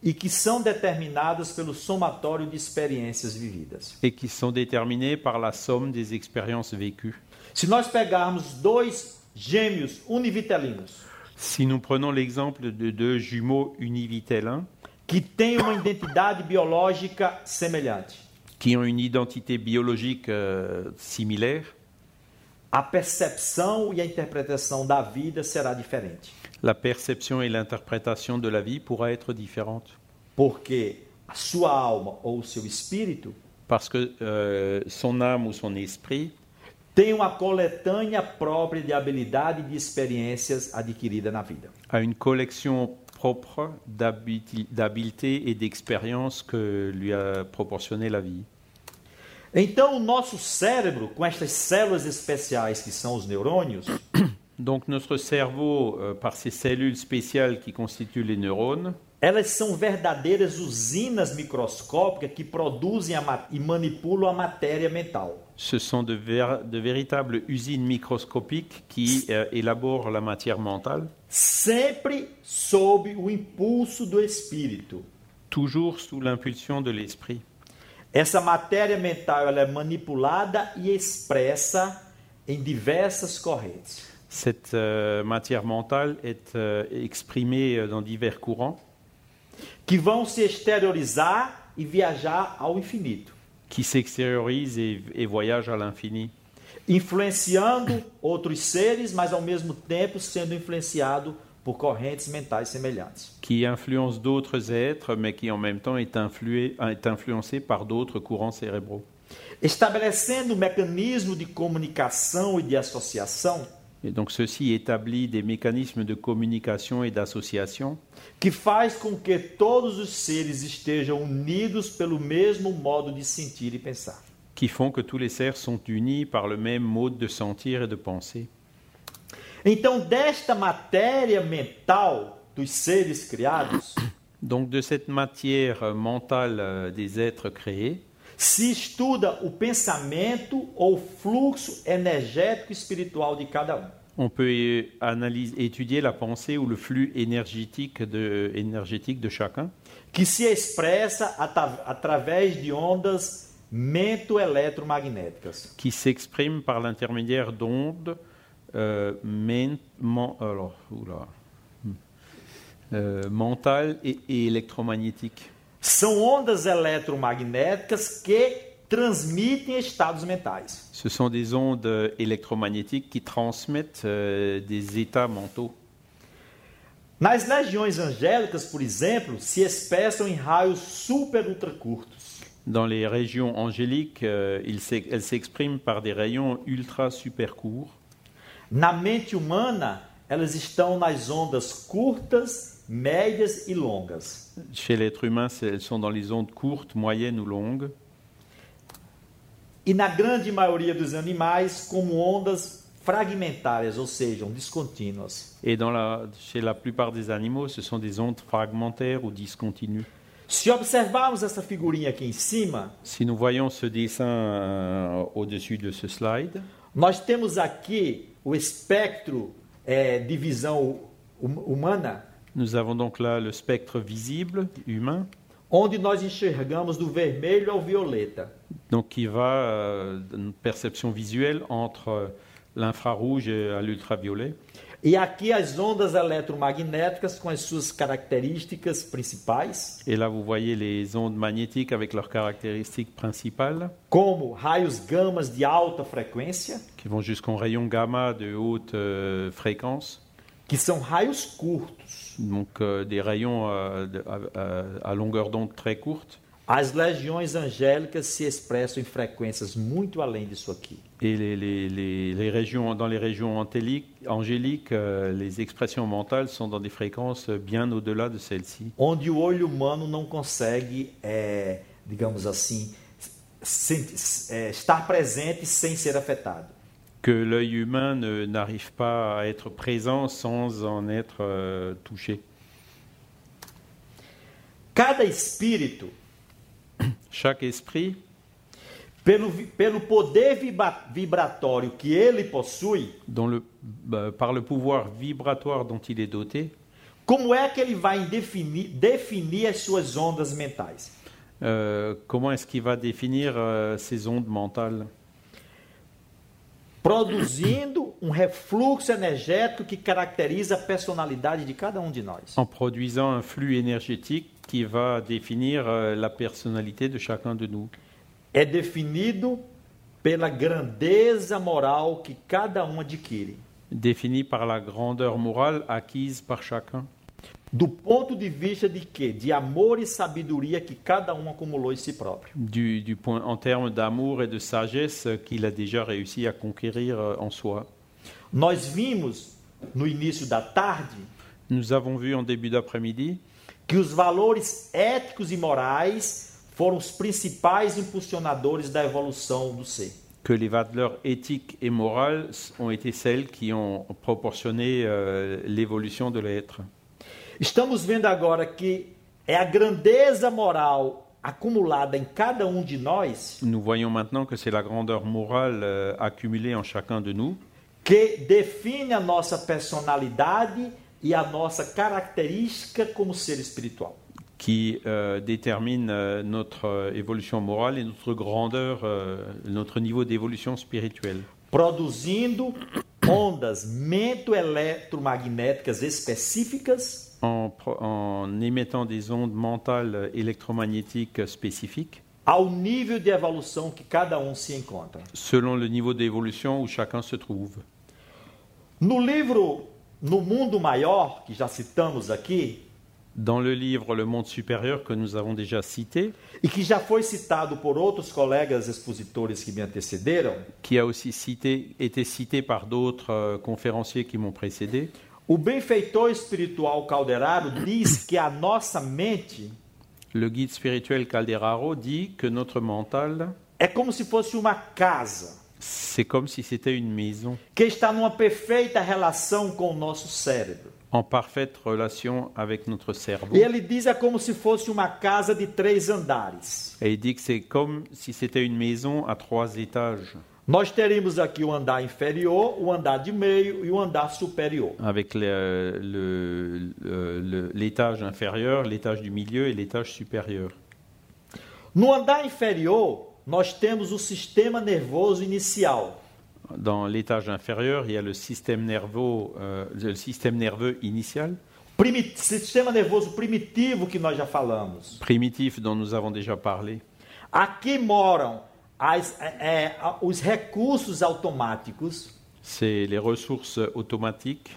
e que são determinadas pelo somatório de experiências vividas. et qui sont déterminés par la somme des expériences vécues. Se nós pegarmos dois gêmeos univitelinos, Si nous prenons l'exemple de deux jumeaux univitellins que têm uma identidade biológica semelhante, qui ont une identité biologique euh, similaire, a percepção e a interpretação da vida será diferente. La perception et l'interprétation de la vie pourra être différente. Porque a sua alma ou seu espírito Parce que euh, son âme ou son esprit tem uma coletânea própria de habilidade e de experiências adquirida na vida. a une collection propre d'habiletés et d'expériences que lui a proportionné la vie. Então, o nosso cérebro, com estas células especiais que são os neurônios, Donc notre cerveau, euh, par ces cellules spéciales qui constituent les neurones, elas são verdadeiras usinas microscópicas que produzem e manipulam a matéria mental. ce sont de, ver- de véritables usines microscopiques qui euh, élaborent la matière mentale, Sempre sob o impulso do espírito. toujours sous l'impulsion de l'esprit. Essa matéria mental ela é manipulada e expressa em diversas correntes. Cette euh, matière mentale est euh, exprimée euh, dans divers courants que vão se exteriorizar e viajar ao infinito, qui s'extériorisent et, et voyagent à l'infini, influenciando outros seres, mas ao mesmo tempo sendo influenciado por correntes mentais semelhantes. qui influencent d'autres êtres, mais qui en même temps est, influé, est influencé par d'autres courants cérébraux. Estabelecendo um mecanismo de comunicação e de associação Et donc ceci établit des mécanismes de communication et d'association que faz com que todos os seres estejam unidos pelo mesmo modo de sentir e pensar. qui font que tous les serfs sont unis par le même mode de sentir et de penser. Então, desta matéria mental dos seres criados, Donc de cette matière mentale euh, des êtres créés, se estuda o pensamento ou fluxo energético e espiritual de cada um. on peut analyser, étudier la pensée ou le flux énergétique de, énergétique de chacun, que se expressa através de ondas mento-eletromagnéticas. qui s'exprime par l'intermédiaire d'ondes euh, men- men- alors, oula, Hmm. Euh, mentales et, et électromagnétiques. São ondas eletromagnéticas que transmitem estados mentais. Ce sont des ondes électromagnétiques qui transmettent euh, des états mentaux. Nas legiões angélicas, por exemplo, se expressam em raios super ultra curtos. Dans les régions angéliques, euh, elles s'expriment par des rayons ultra super courts. Na mente humana, elas estão nas ondas curtas, médias e longas. Chez l'être humain, elles sont dans les ondes courtes, moyennes ou longues. E na grande maioria dos animais, como ondas fragmentárias, ou seja, descontínuas. Et dans la, chez la plupart des animaux, ce sont des ondes fragmentaires ou discontinues. Se observarmos essa figurinha aqui em cima, Si nous voyons ce dessin euh, au-dessus de ce slide, nós temos aqui o espectro eh, de visão hum- humana, nous avons donc là le spectre visible humain, onde nós enxergamos do vermelho ao violeta. donc qui va euh, d'une perception visuelle entre euh, l'infrarouge et à l'ultraviolet. E aqui as ondas eletromagnéticas com as suas características principais, Et là, vous voyez les ondes magnétiques avec leurs caractéristiques principales, como raios gamas de alta frequência, qui vont jusqu'en rayon gamma de haute euh, fréquence, que são raios curtos. donc euh, des rayons euh, de- à- à- à longueur d'onde très courte. As legiões angélicas se expressam em frequências muito além disso aqui. Et les, les- les- les régions, dans les régions angéliques, euh, les expressions mentales sont dans des fréquences bien au-delà de celles-ci, onde o olho humano não consegue, é, digamos assim, é, estar presente sem ser afetado. Que l'œil humain n'arrive pas à être présent sans en être euh, touché. Cada espírito, Chaque esprit, pelo, vi- pelo poder vibra- vibratório que ele possui, dont le, bah, par le pouvoir vibratoire dont il est doté, como é que ele vai definir, definir as suas ondas mentais? euh, comment est-ce qu'il va définir euh, ces ondes mentales? Produzindo um refluxo energético que caracteriza a personalidade de cada um de nós. en produisant un flux énergétique qui va définir euh, la personnalité de chacun de nous. É definido pela grandeza moral que cada um adquire. Défini par la grandeur morale acquise par chacun, Do ponto de vista de quê? De amor e sabedoria que cada um acumulou em si próprio. du, du point, en termes d'amour et de sagesse qu'il a déjà réussi à conquérir euh, en soi. Nós vimos no início da tarde Nous avons vu en début d'après-midi que os valores éticos e morais foram os principais impulsionadores da evolução do ser. que les valeurs éthiques et morales ont été celles qui ont proportionné euh, l'évolution de l'être. Estamos vendo agora que é a grandeza moral acumulada em cada um de nós Nous voyons maintenant que c'est la grandeur morale euh, accumulée en chacun de nous que define a nossa personalidade e a nossa característica como ser espiritual. qui euh, détermine euh, notre euh, évolution morale et notre grandeur, euh, notre niveau d'évolution spirituelle, produzindo ondas mento-eletromagnéticas específicas en, en émettant des ondes mentales électromagnétiques spécifiques ao nível de evolução que cada um se encontra. selon le niveau d'évolution où chacun se trouve. No livro No Mundo Maior, que já citamos aqui, Dans le livre Le Monde supérieur que nous avons déjà cité, e que já foi citado por outros colegas expositores que me antecederam, qui a aussi cité, été cité par d'autres euh, conférenciers qui m'ont précédé, o benfeitor espiritual Calderaro diz que a nossa mente le guide spirituel Calderaro dit que notre mental, é como se fosse uma casa c'est comme si c'était une maison que está numa perfeita relação com o nosso cérebro. en parfaite relation avec notre cerveau. E ele diz é como se fosse uma casa de três andares. Et il dit que c'est comme si c'était une maison à trois étages, Nós teríamos aqui o andar inferior, o andar de meio e o andar superior. avec l'étage inférieur, l'étage du milieu et l'étage supérieur. No andar inferior, nós temos o sistema nervoso inicial, Dans l'étage inférieur, il y a le système nerveux, euh, le système nerveux initial, primi- sistema nervoso primitivo que nós já falamos. primitif dont nous avons déjà parlé. Aqui moram as- é, é, os recursos automáticos C'est les ressources automatiques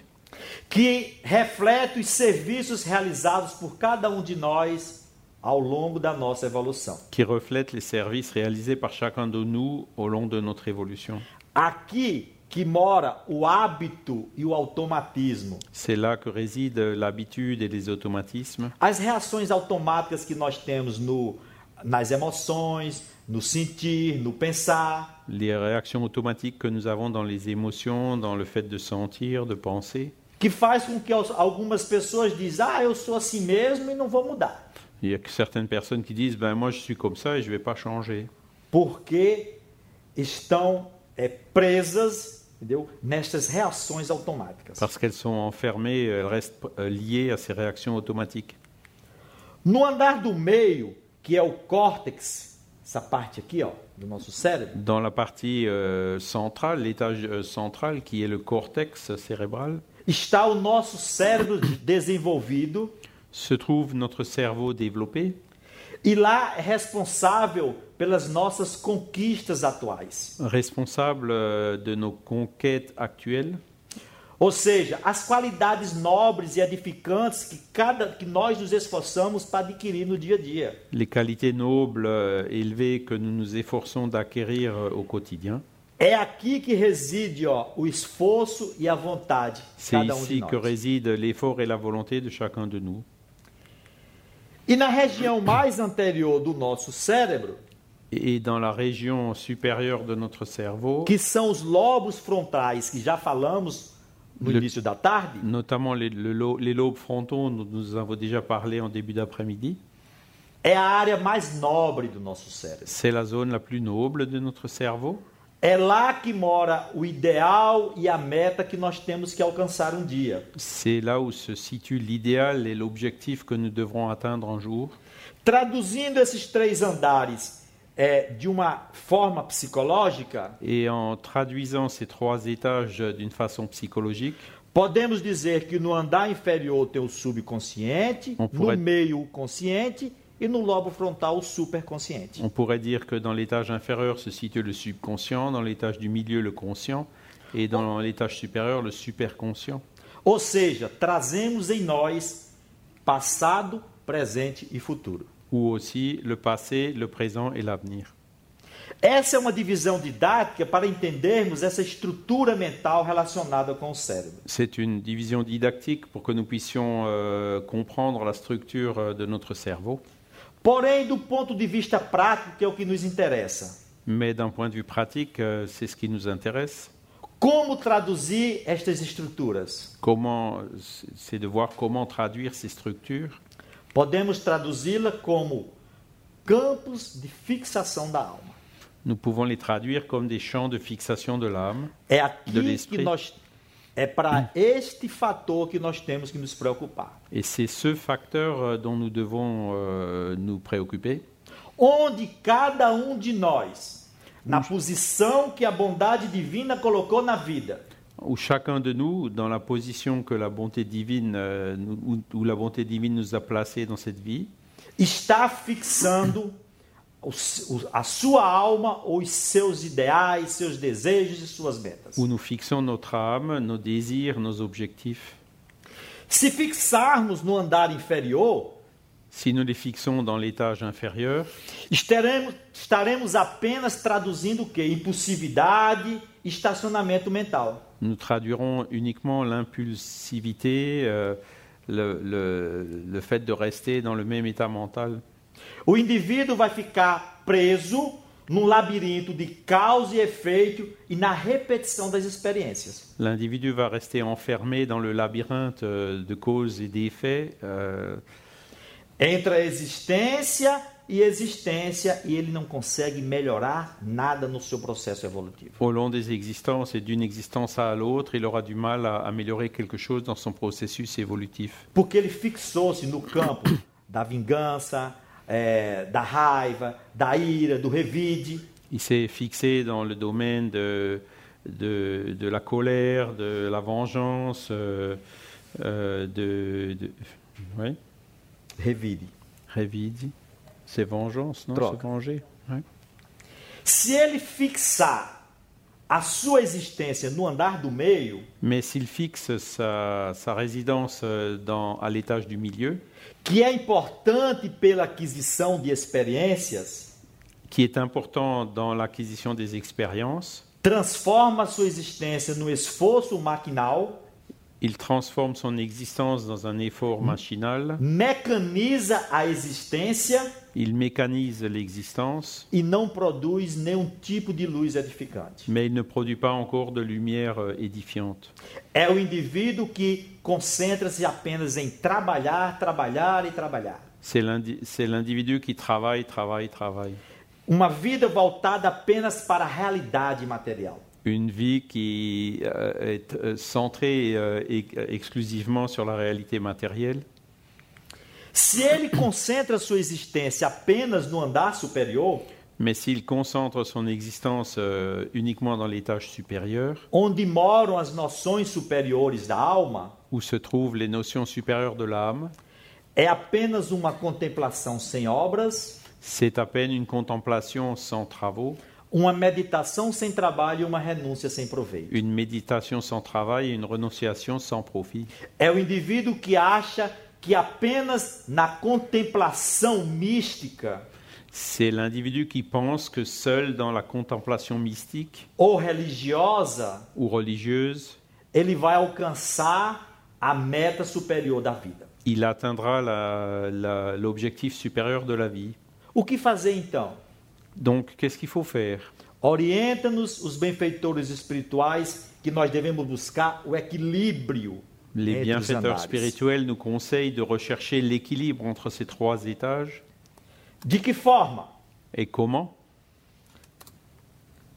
que refletem os serviços realizados por cada um de nós ao longo da nossa evolução. qui reflètent les services réalisés par chacun de nous au long de notre évolution. Aqui que mora o hábito e o automatismo. C'est là que résident l'habitude et les automatismes, As reações automáticas que nós temos no, nas emoções, no sentir, no pensar, les réactions automatiques que nous avons dans les émotions, dans le fait de sentir, de penser. que faz com que algumas pessoas dizem, ah, eu sou assim mesmo e não vou mudar. Il y a certaines personnes qui disent ben moi je suis comme ça et je vais pas changer Porque estão é, presas, entendeu? Nestas reações automáticas. parce qu'elles sont enfermées, elles restent euh, liées à ces réactions automatiques. No andar do meio, que é o córtex, essa parte aqui, ó, do nosso cérebro, Dans la partie euh, centrale, l'étage euh, central qui est le cortex cérébral, está o nosso cérebro desenvolvido. se trouve notre cerveau développé. E lá é responsável pelas nossas conquistas atuais. responsable euh, de nos conquêtes actuelles, Ou seja, as qualidades nobres e edificantes que cada que nós nos esforçamos para adquirir no dia a dia. les qualités nobles, euh, élevées que nous nous efforçons d'acquérir euh, au quotidien. É aqui que reside ó, o esforço e a vontade de C'est cada um de ici que nós. réside l'effort et la volonté de chacun de nous. E na região mais anterior do nosso cérebro, Et dans la région supérieure de notre cerveau, que são os lobos frontais que já falamos Le- da tarde, notamment les, le lo- les lobes frontaux dont nous avons déjà parlé en début d'après-midi, é a área mais nobre do nosso cérebro. c'est la zone la plus noble de notre cerveau. É lá que mora o ideal e a meta que nós temos que alcançar um dia. C'est là où se situe l'idéal et l'objectif que nous devrons atteindre un jour. Traduzindo esses três andares é, de uma forma psicológica, Et en traduisant ces trois étages d'une façon psychologique, podemos dizer que no andar inferior tem o subconsciente, On pourrait- no meio o consciente e no lobo frontal o superconsciente. on pourrait dire que dans l'étage inférieur se situe le subconscient, dans l'étage du milieu le conscient, et dans l'étage supérieur le superconscient. Ou seja, trazemos em nós passado, presente e futuro. Ou aussi le passé, le présent et l'avenir. Essa é uma divisão didática para entendermos essa estrutura mental relacionada com o cérebro. C'est une division didactique pour que nous puissions euh, comprendre la structure euh, de notre cerveau. Porém, do ponto de vista prático, que é o que nos interessa, Mais d'un point de vue pratique, euh, c'est ce qui nous intéresse. como traduzir estas estruturas? Comment, c'est de voir comment traduire ces structures. Podemos traduzi-la como campos de fixação da alma. Nous pouvons les traduire comme des champs de fixation de l'âme. É De aqui que nós é para este fator que nós temos que nos preocupar. Et c'est ce facteur euh, dont nous devons euh, nous préoccuper. Onde cada um de nós, na posição que a bondade divina colocou na vida, Où chacun de nous, dans la position que la bonté divine, euh, où, où la bonté divine nous a placés dans cette vie, está fixando a sua alma, os seus ideais, seus desejos e suas metas. où nous fixons notre âme, nos désirs, nos objectifs. Se fixarmos no andar inferior, Si nous les fixons dans l'étage inférieur, estaremos, estaremos apenas traduzindo o que? Impulsividade, estacionamento mental. nous traduirons uniquement l'impulsivité, euh, le, le- le fait de rester dans le même état mental. O indivíduo vai ficar preso num labirinto de causa e efeito e na repetição das experiências. L'individu va rester enfermé dans le labyrinthe euh, de causes et d'effets euh, Entre a existência e existência e ele não consegue melhorar nada no seu processo evolutivo. au long des existences et d'une existence à l'autre, il aura du mal à améliorer quelque chose dans son processus évolutif. Porque ele fixou-se no campo da vingança, é, da raiva, da ira, do revide. Il s'est fixé dans le domaine de, de, de la colère, de la vengeance, euh, euh, de, de ouais, Revide. revide. C'est vengeance, non Troca. Se venger. ouais. Se ele fixar a sua existência no andar do meio, Mais s'il fixe sa, sa résidence euh, dans, à l'étage du milieu, que é importante pela aquisição de experiências, qui est important dans l'acquisition des expériences, transforma sua existência no esforço maquinal, il transforme son existence dans un effort machinal, mecaniza a existência il mécanise l'existence, e não produz nenhum tipo de luz edificante. mais il ne produit pas encore de lumière euh, édifiante. É o indivíduo que concentra-se apenas em trabalhar, trabalhar e trabalhar. C'est l'indi- c'est l'individu qui travaille, travaille, travaille. Uma vida voltada apenas para a realidade material. Une vie qui euh, est euh, centrée euh, exclusivement sur la réalité matérielle? Se ele concentra sua existência apenas no andar superior, Mais s'il concentre son existence euh, uniquement dans l'étage supérieur, onde moram as noções superiores da alma, où se trouvent les notions supérieures de l'âme, é apenas uma contemplação sem obras, c'est à peine une contemplation sans travaux, uma meditação sem trabalho e uma renúncia sem proveito. une méditation sans travail et une renonciation sans profit. É o indivíduo que acha que apenas na contemplação mística C'est l'individu qui pense que seul dans la contemplation mystique ou religiosa ou religieuse, ele vai alcançar a meta superior da vida. il atteindra la- la- l'objectif supérieur de la vie. O que fazer então? Donc, qu'est-ce qu'il faut faire Orienta-nos os benfeitores espirituais que nós devemos buscar o equilíbrio Les bienfaiteurs spirituels nous conseillent de rechercher l'équilibre entre ces trois étages. De que forma? Et comment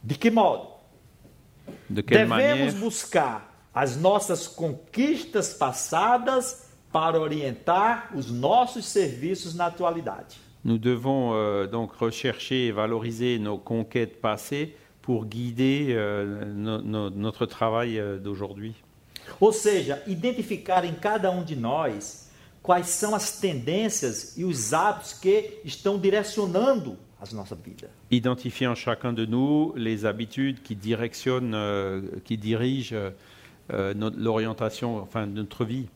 De que modo? De quelle Devemos manière buscar as nossas conquistas passadas para orientar os nossos serviços na atualidade. Nous devons euh, donc rechercher et valoriser nos conquêtes passées pour guider euh, no- no- notre travail euh, d'aujourd'hui. Ou seja, identificar em cada um de nós quais são as tendências e os hábitos que estão direcionando a nossa vida. Identifier en chacun de nous les habitudes qui directionnent, euh, qui dirigent euh, l'orientation, enfin notre vie.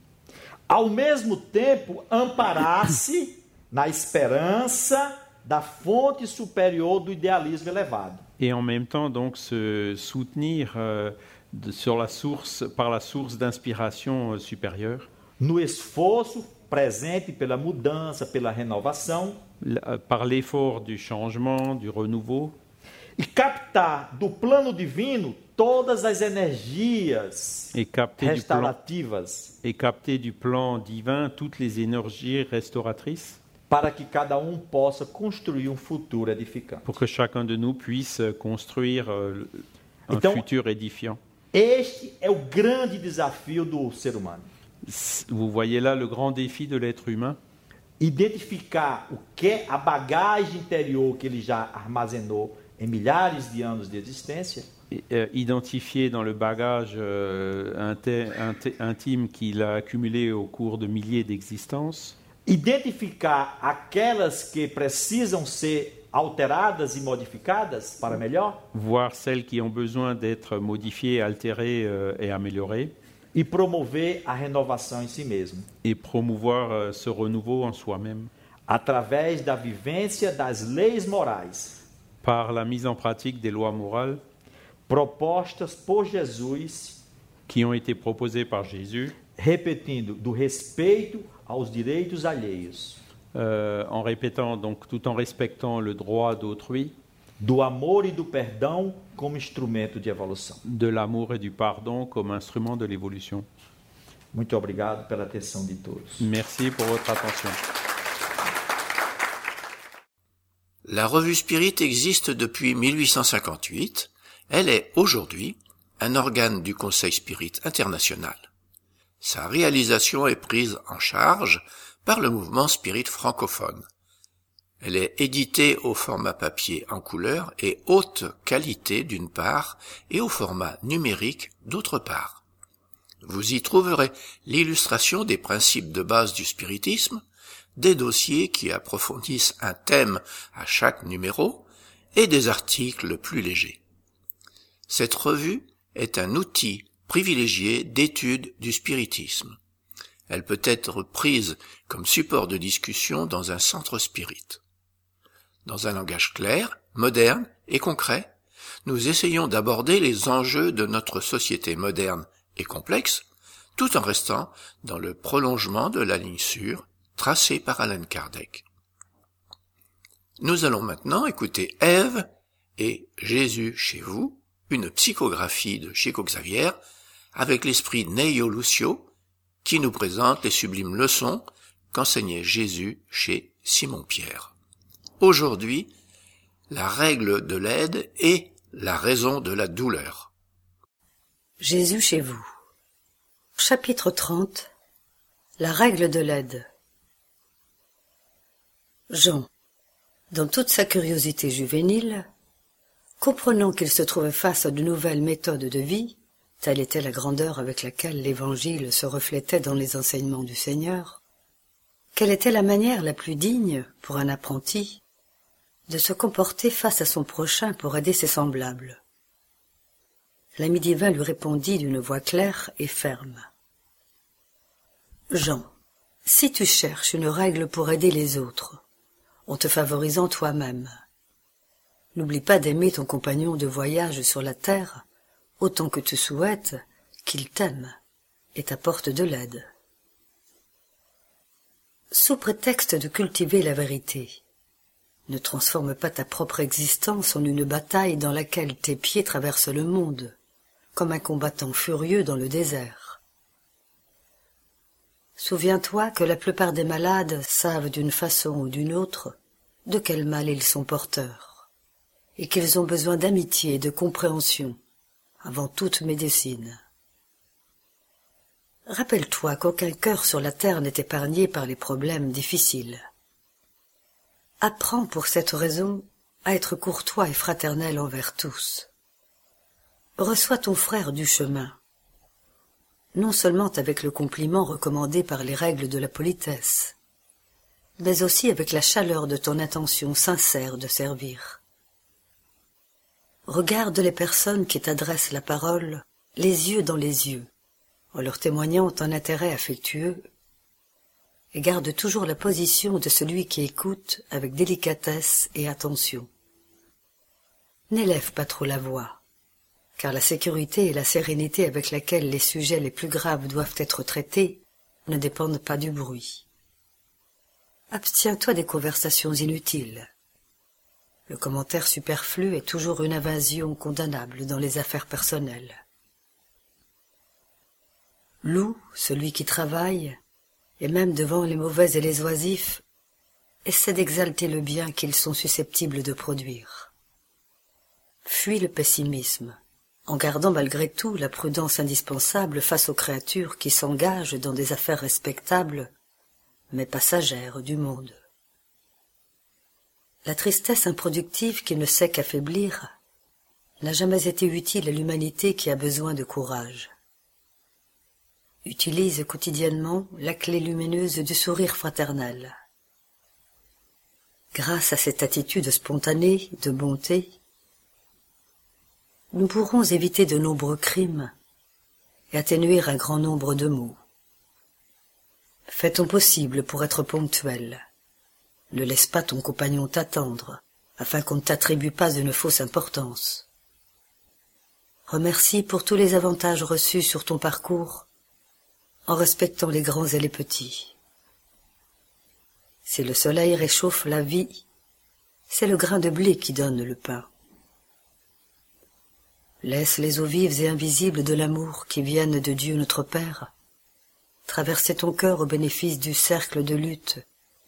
Ao mesmo tempo, amparar-se na esperança da fonte superior do idealismo elevado. Et en même temps, donc, se soutenir euh, de- sur la source, par la source d'inspiration euh, supérieure, No esforço presente pela mudança, pela renovação, l- euh, par l'effort du changement, du renouveau, e captar do plano divino todas as energias et du plan, restaurativas. Et capter du plan divin toutes les énergies restauratrices para que cada um possa construir um futuro edificante. pour que chacun de nous puisse construire euh, un Então- futur édifiant. Este é o grande desafio do ser humano. Vous voyez là le grand défi de l'être humain, Identificar o que é a bagagem interior que ele já armazenou em milhares de anos de existência et, identifier dans le bagage euh, intime qu'il a accumulé au cours de milliers d'existences, identificar aquelas que precisam ser alteradas e modificadas para melhor? Voir celles qui ont besoin d'être modifiées, altérées euh, et améliorées, e promover a renovação em si mesmo, et promouvoir euh, ce renouveau en soi-même. Através da vivência das leis morais. Par la mise en pratique des lois morales. Propostas por Jesus, qui ont été proposées par Jésus, repetindo, do respeito aos direitos alheios, euh, en répétant donc tout en respectant le droit d'autrui, do amor e do perdão como instrumento de evolução. de l'amour et du pardon comme instrument de l'évolution. Muito obrigado pela atenção de todos. Merci pour votre attention. La revue Spirit existe depuis 1858. Elle est aujourd'hui un organe du Conseil Spirit international. Sa réalisation est prise en charge par le mouvement Spirit francophone. Elle est éditée au format papier en couleur et haute qualité d'une part et au format numérique d'autre part. Vous y trouverez l'illustration des principes de base du spiritisme, des dossiers qui approfondissent un thème à chaque numéro et des articles plus légers. Cette revue est un outil privilégié d'étude du spiritisme. Elle peut être prise comme support de discussion dans un centre spirit. Dans un langage clair, moderne et concret, nous essayons d'aborder les enjeux de notre société moderne et complexe, tout en restant dans le prolongement de la ligne sûre tracée par Alan Kardec. Nous allons maintenant écouter Ève et Jésus chez vous, une psychographie de Chico Xavier, avec l'esprit Neio Lucio, qui nous présente les sublimes leçons qu'enseignait Jésus chez Simon-Pierre. Aujourd'hui, la règle de l'aide et la raison de la douleur. Jésus chez vous. Chapitre 30 La règle de l'aide. Jean, dans toute sa curiosité juvénile, comprenant qu'il se trouvait face à de nouvelles méthodes de vie, telle était la grandeur avec laquelle l'Évangile se reflétait dans les enseignements du Seigneur, quelle était la manière la plus digne pour un apprenti de se comporter face à son prochain pour aider ses semblables? L'ami divin lui répondit d'une voix claire et ferme. Jean, si tu cherches une règle pour aider les autres, en te favorisant toi-même, n'oublie pas d'aimer ton compagnon de voyage sur la terre autant que tu souhaites qu'il t'aime et t'apporte de l'aide. Sous prétexte de cultiver la vérité, ne transforme pas ta propre existence en une bataille dans laquelle tes pieds traversent le monde, comme un combattant furieux dans le désert. Souviens-toi que la plupart des malades savent d'une façon ou d'une autre de quel mal ils sont porteurs, et qu'ils ont besoin d'amitié et de compréhension avant toute médecine. Rappelle-toi qu'aucun cœur sur la terre n'est épargné par les problèmes difficiles. Apprends pour cette raison à être courtois et fraternel envers tous. Reçois ton frère du chemin, non seulement avec le compliment recommandé par les règles de la politesse, mais aussi avec la chaleur de ton intention sincère de servir. Regarde les personnes qui t'adressent la parole les yeux dans les yeux, en leur témoignant un intérêt affectueux, et garde toujours la position de celui qui écoute avec délicatesse et attention. N'élève pas trop la voix, car la sécurité et la sérénité avec laquelle les sujets les plus graves doivent être traités ne dépendent pas du bruit. Abstiens-toi des conversations inutiles. Le commentaire superflu est toujours une invasion condamnable dans les affaires personnelles. Loue celui qui travaille, et même devant les mauvais et les oisifs, essaie d'exalter le bien qu'ils sont susceptibles de produire. Fuis le pessimisme, en gardant malgré tout la prudence indispensable face aux créatures qui s'engagent dans des affaires respectables, mais passagères du monde. La tristesse improductive qui ne sait qu'affaiblir n'a jamais été utile à l'humanité qui a besoin de courage utilise quotidiennement la clé lumineuse du sourire fraternel. Grâce à cette attitude spontanée de bonté, nous pourrons éviter de nombreux crimes et atténuer un grand nombre de maux. Fais ton possible pour être ponctuel? Ne laisse pas ton compagnon t'attendre, afin qu'on ne t'attribue pas une fausse importance. Remercie pour tous les avantages reçus sur ton parcours en respectant les grands et les petits. Si le soleil réchauffe la vie, c'est le grain de blé qui donne le pain. Laisse les eaux vives et invisibles de l'amour qui viennent de Dieu notre Père traverser ton cœur au bénéfice du cercle de lutte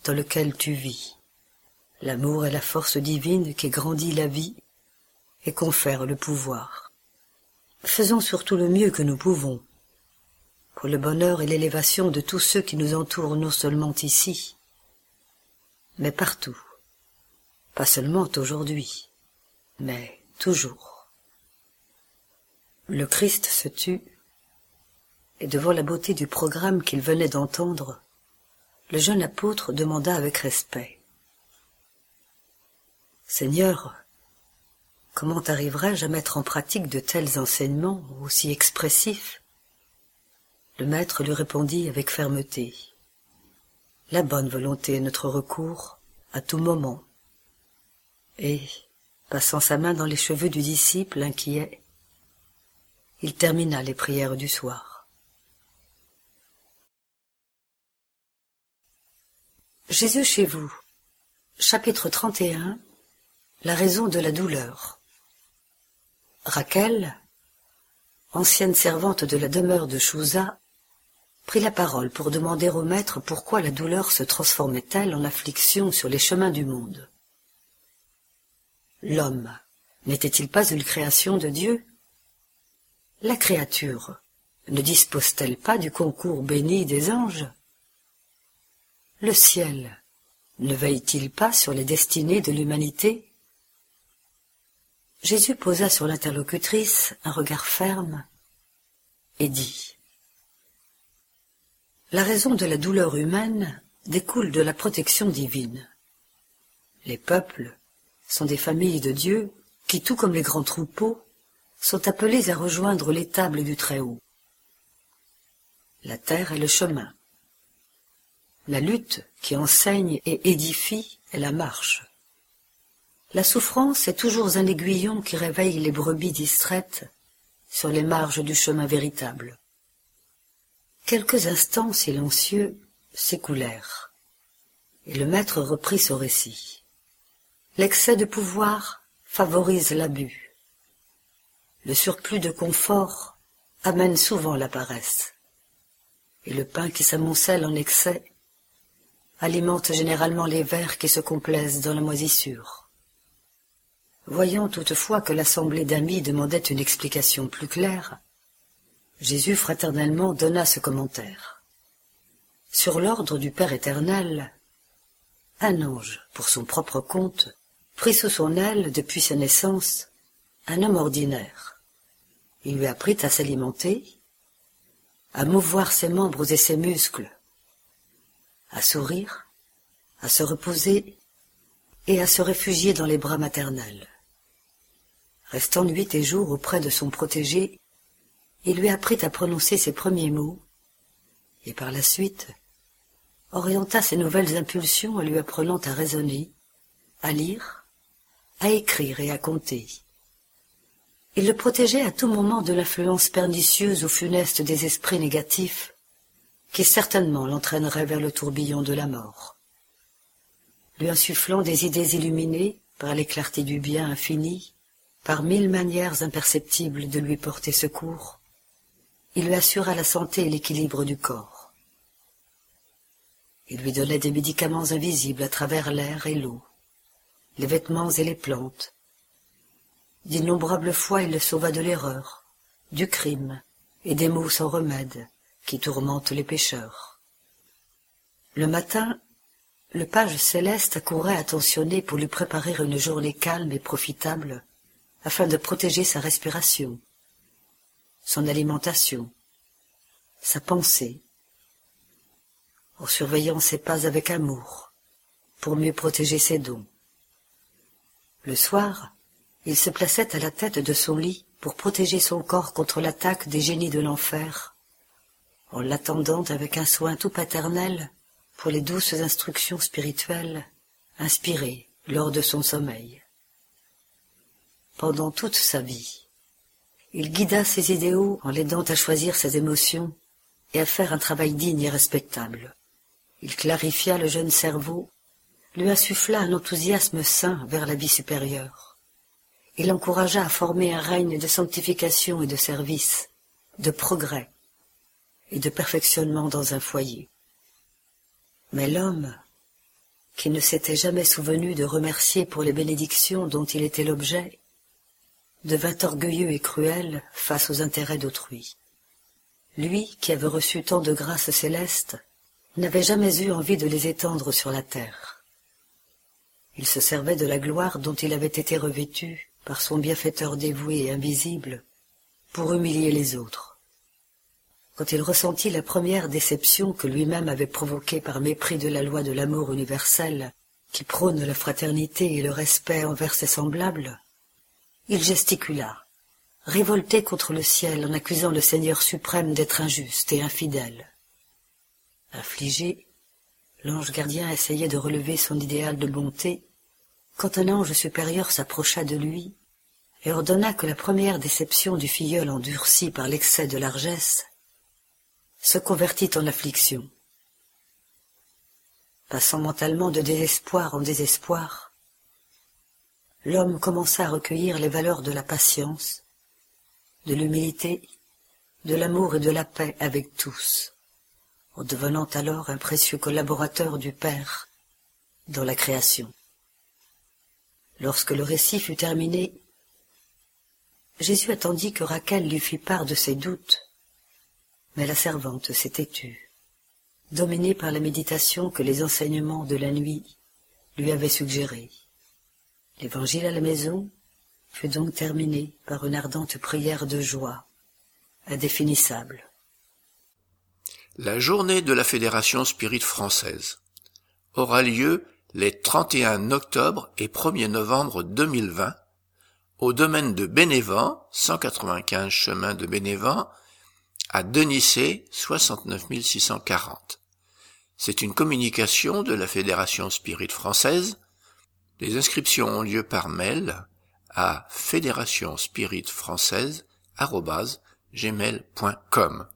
dans lequel tu vis. L'amour est la force divine qui grandit la vie et confère le pouvoir. Faisons surtout le mieux que nous pouvons pour le bonheur et l'élévation de tous ceux qui nous entourent non seulement ici, mais partout, pas seulement aujourd'hui, mais toujours. Le Christ se tut, et devant la beauté du programme qu'il venait d'entendre, le jeune apôtre demanda avec respect. Seigneur, comment arriverai-je à mettre en pratique de tels enseignements aussi expressifs? Le maître lui répondit avec fermeté. La bonne volonté est notre recours à tout moment. Et, passant sa main dans les cheveux du disciple inquiet, il termina les prières du soir. Jésus chez vous. Chapitre 31 La raison de la douleur. Rachel, ancienne servante de la demeure de Chouza, prit la parole pour demander au maître pourquoi la douleur se transformait-elle en affliction sur les chemins du monde. L'homme n'était-il pas une création de Dieu? La créature ne dispose-t-elle pas du concours béni des anges? Le ciel ne veille-t-il pas sur les destinées de l'humanité? Jésus posa sur l'interlocutrice un regard ferme et dit la raison de la douleur humaine découle de la protection divine. Les peuples sont des familles de Dieu qui, tout comme les grands troupeaux, sont appelés à rejoindre l'étable du Très-Haut. La terre est le chemin. La lutte qui enseigne et édifie est la marche. La souffrance est toujours un aiguillon qui réveille les brebis distraites sur les marges du chemin véritable. Quelques instants silencieux s'écoulèrent, et le maître reprit son récit. L'excès de pouvoir favorise l'abus. Le surplus de confort amène souvent la paresse, et le pain qui s'amoncelle en excès alimente généralement les vers qui se complaisent dans la moisissure. Voyant toutefois que l'assemblée d'amis demandait une explication plus claire, Jésus fraternellement donna ce commentaire. Sur l'ordre du Père éternel, un ange, pour son propre compte, prit sous son aile, depuis sa naissance, un homme ordinaire. Il lui apprit à s'alimenter, à mouvoir ses membres et ses muscles, à sourire, à se reposer et à se réfugier dans les bras maternels. Restant nuit et jour auprès de son protégé, il lui apprit à prononcer ses premiers mots, et par la suite orienta ses nouvelles impulsions en lui apprenant à raisonner, à lire, à écrire et à compter. Il le protégeait à tout moment de l'influence pernicieuse ou funeste des esprits négatifs, qui certainement l'entraîneraient vers le tourbillon de la mort. Lui insufflant des idées illuminées par les clartés du bien infini, par mille manières imperceptibles de lui porter secours, il lui assura la santé et l'équilibre du corps. Il lui donnait des médicaments invisibles à travers l'air et l'eau, les vêtements et les plantes. D'innombrables fois il le sauva de l'erreur, du crime et des maux sans remède qui tourmentent les pécheurs. Le matin, le page céleste accourait attentionné pour lui préparer une journée calme et profitable afin de protéger sa respiration, son alimentation, sa pensée, en surveillant ses pas avec amour, pour mieux protéger ses dons. Le soir, il se plaçait à la tête de son lit pour protéger son corps contre l'attaque des génies de l'enfer, en l'attendant avec un soin tout paternel pour les douces instructions spirituelles inspirées lors de son sommeil pendant toute sa vie. Il guida ses idéaux en l'aidant à choisir ses émotions et à faire un travail digne et respectable. Il clarifia le jeune cerveau, lui insuffla un enthousiasme sain vers la vie supérieure. Il l'encouragea à former un règne de sanctification et de service, de progrès et de perfectionnement dans un foyer. Mais l'homme, qui ne s'était jamais souvenu de remercier pour les bénédictions dont il était l'objet, devint orgueilleux et cruel face aux intérêts d'autrui. Lui, qui avait reçu tant de grâces célestes, n'avait jamais eu envie de les étendre sur la terre. Il se servait de la gloire dont il avait été revêtu par son bienfaiteur dévoué et invisible pour humilier les autres. Quand il ressentit la première déception que lui-même avait provoquée par mépris de la loi de l'amour universel qui prône la fraternité et le respect envers ses semblables, il gesticula, révolté contre le ciel en accusant le Seigneur suprême d'être injuste et infidèle. Affligé, l'ange gardien essayait de relever son idéal de bonté, quand un ange supérieur s'approcha de lui et ordonna que la première déception du filleul endurci par l'excès de largesse se convertit en affliction. Passant mentalement de désespoir en désespoir, l'homme commença à recueillir les valeurs de la patience, de l'humilité, de l'amour et de la paix avec tous, en devenant alors un précieux collaborateur du Père dans la création. Lorsque le récit fut terminé, Jésus attendit que Rachel lui fît part de ses doutes, mais la servante s'était tue, dominée par la méditation que les enseignements de la nuit lui avaient suggérée. L'évangile à la maison fut donc terminé par une ardente prière de joie, indéfinissable. La journée de la Fédération Spirit française aura lieu les 31 octobre et 1er novembre 2020 au domaine de Bénévent, 195 chemin de Bénévent, à Denicé, 69 640. C'est une communication de la Fédération Spirit française les inscriptions ont lieu par mail à fédérationspiritfrançaise.gmail.com.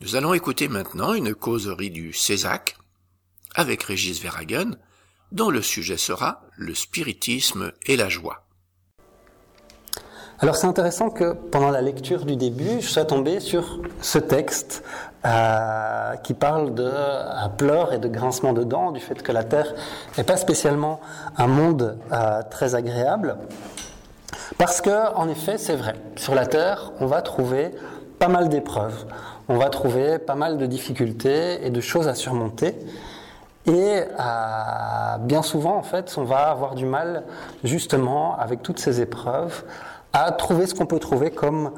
Nous allons écouter maintenant une causerie du Césac avec Régis Verhagen, dont le sujet sera le spiritisme et la joie. Alors c'est intéressant que pendant la lecture du début, je sois tombé sur ce texte euh, qui parle de euh, pleurs et de grincement de dents, du fait que la Terre n'est pas spécialement un monde euh, très agréable. Parce que, en effet, c'est vrai, sur la Terre, on va trouver pas mal d'épreuves, on va trouver pas mal de difficultés et de choses à surmonter. Et bien souvent, en fait, on va avoir du mal, justement, avec toutes ces épreuves, à trouver ce qu'on peut trouver comme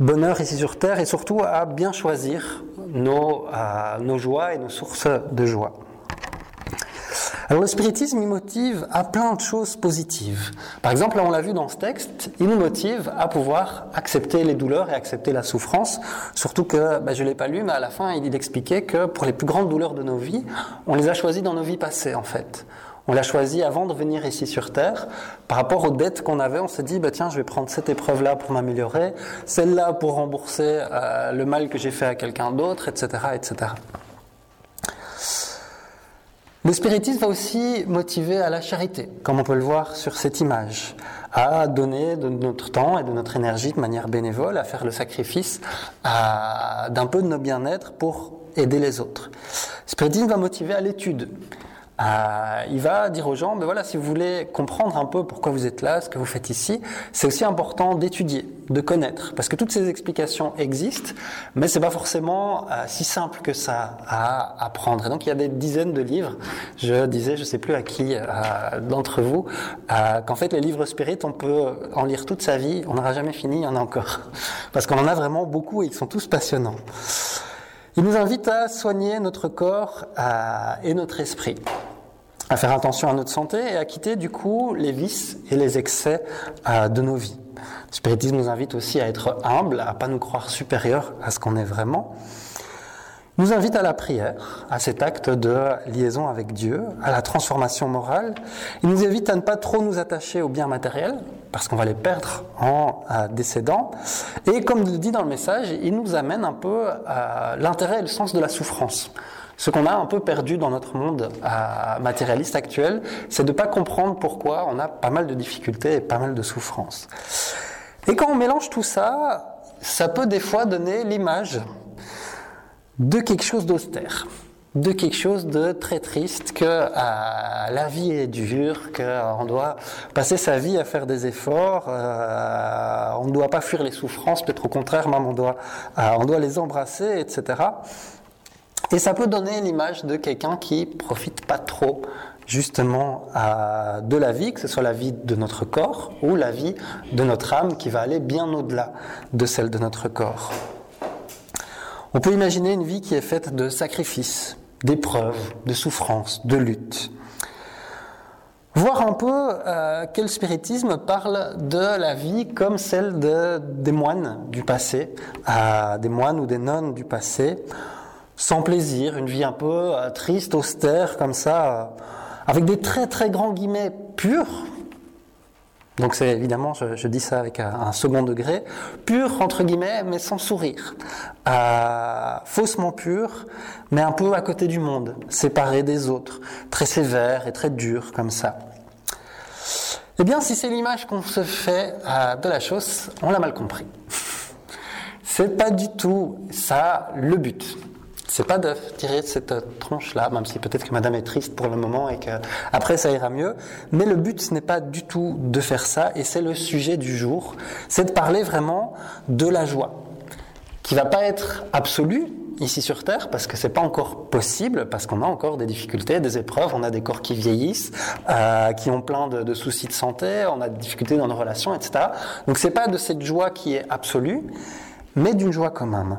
bonheur ici sur Terre et surtout à bien choisir nos, euh, nos joies et nos sources de joie. Alors le spiritisme, il motive à plein de choses positives. Par exemple, là on l'a vu dans ce texte, il nous motive à pouvoir accepter les douleurs et accepter la souffrance. Surtout que, ben, je ne l'ai pas lu, mais à la fin il expliquait que pour les plus grandes douleurs de nos vies, on les a choisies dans nos vies passées en fait. On l'a choisi avant de venir ici sur Terre. Par rapport aux dettes qu'on avait, on s'est dit, bah, tiens, je vais prendre cette épreuve-là pour m'améliorer, celle-là pour rembourser euh, le mal que j'ai fait à quelqu'un d'autre, etc., etc. Le spiritisme va aussi motiver à la charité, comme on peut le voir sur cette image, à donner de notre temps et de notre énergie de manière bénévole, à faire le sacrifice d'un peu de nos bien-être pour aider les autres. Le spiritisme va motiver à l'étude. Euh, il va dire aux gens, ben voilà, si vous voulez comprendre un peu pourquoi vous êtes là, ce que vous faites ici, c'est aussi important d'étudier, de connaître, parce que toutes ces explications existent, mais c'est pas forcément euh, si simple que ça à apprendre. Et donc il y a des dizaines de livres. Je disais, je sais plus à qui euh, d'entre vous, qu'en fait les livres spirit, on peut en lire toute sa vie, on n'aura jamais fini, il y en a encore, parce qu'on en a vraiment beaucoup et ils sont tous passionnants. Il nous invite à soigner notre corps et notre esprit à faire attention à notre santé et à quitter du coup les vices et les excès euh, de nos vies. Le spiritisme nous invite aussi à être humble, à pas nous croire supérieurs à ce qu'on est vraiment. Il nous invite à la prière, à cet acte de liaison avec Dieu, à la transformation morale. Il nous invite à ne pas trop nous attacher aux biens matériels, parce qu'on va les perdre en euh, décédant. Et comme le dit dans le message, il nous amène un peu à l'intérêt et le sens de la souffrance. Ce qu'on a un peu perdu dans notre monde euh, matérialiste actuel, c'est de ne pas comprendre pourquoi on a pas mal de difficultés et pas mal de souffrances. Et quand on mélange tout ça, ça peut des fois donner l'image de quelque chose d'austère, de quelque chose de très triste, que euh, la vie est dure, qu'on doit passer sa vie à faire des efforts, euh, on ne doit pas fuir les souffrances, peut-être au contraire, même doit, on doit les embrasser, etc. Et ça peut donner l'image de quelqu'un qui profite pas trop justement de la vie, que ce soit la vie de notre corps ou la vie de notre âme qui va aller bien au-delà de celle de notre corps. On peut imaginer une vie qui est faite de sacrifices, d'épreuves, de souffrances, de luttes. Voir un peu euh, quel spiritisme parle de la vie comme celle de, des moines du passé, des moines ou des nonnes du passé, sans plaisir, une vie un peu euh, triste, austère, comme ça, euh, avec des très très grands guillemets purs. Donc c'est évidemment, je, dis ça avec un, second degré, pur entre guillemets, mais sans sourire, euh, faussement pur, mais un peu à côté du monde, séparé des autres, très sévère et très dur comme ça. Eh bien, si c'est l'image qu'on se fait de la chose, on l'a mal compris. C'est pas du tout ça le but c'est pas de tirer cette tronche-là, même si peut-être que madame est triste pour le moment et qu'après ça ira mieux. Mais le but, ce n'est pas du tout de faire ça, et c'est le sujet du jour. C'est de parler vraiment de la joie, qui va pas être absolue, ici sur Terre parce que c'est pas encore possible, parce qu'on a encore des difficultés, des épreuves, on a des corps qui vieillissent, euh, qui ont plein de, de, soucis de santé, on a des difficultés dans nos relations, etc. Donc c'est pas de cette joie qui est absolue, mais d'une joie quand même.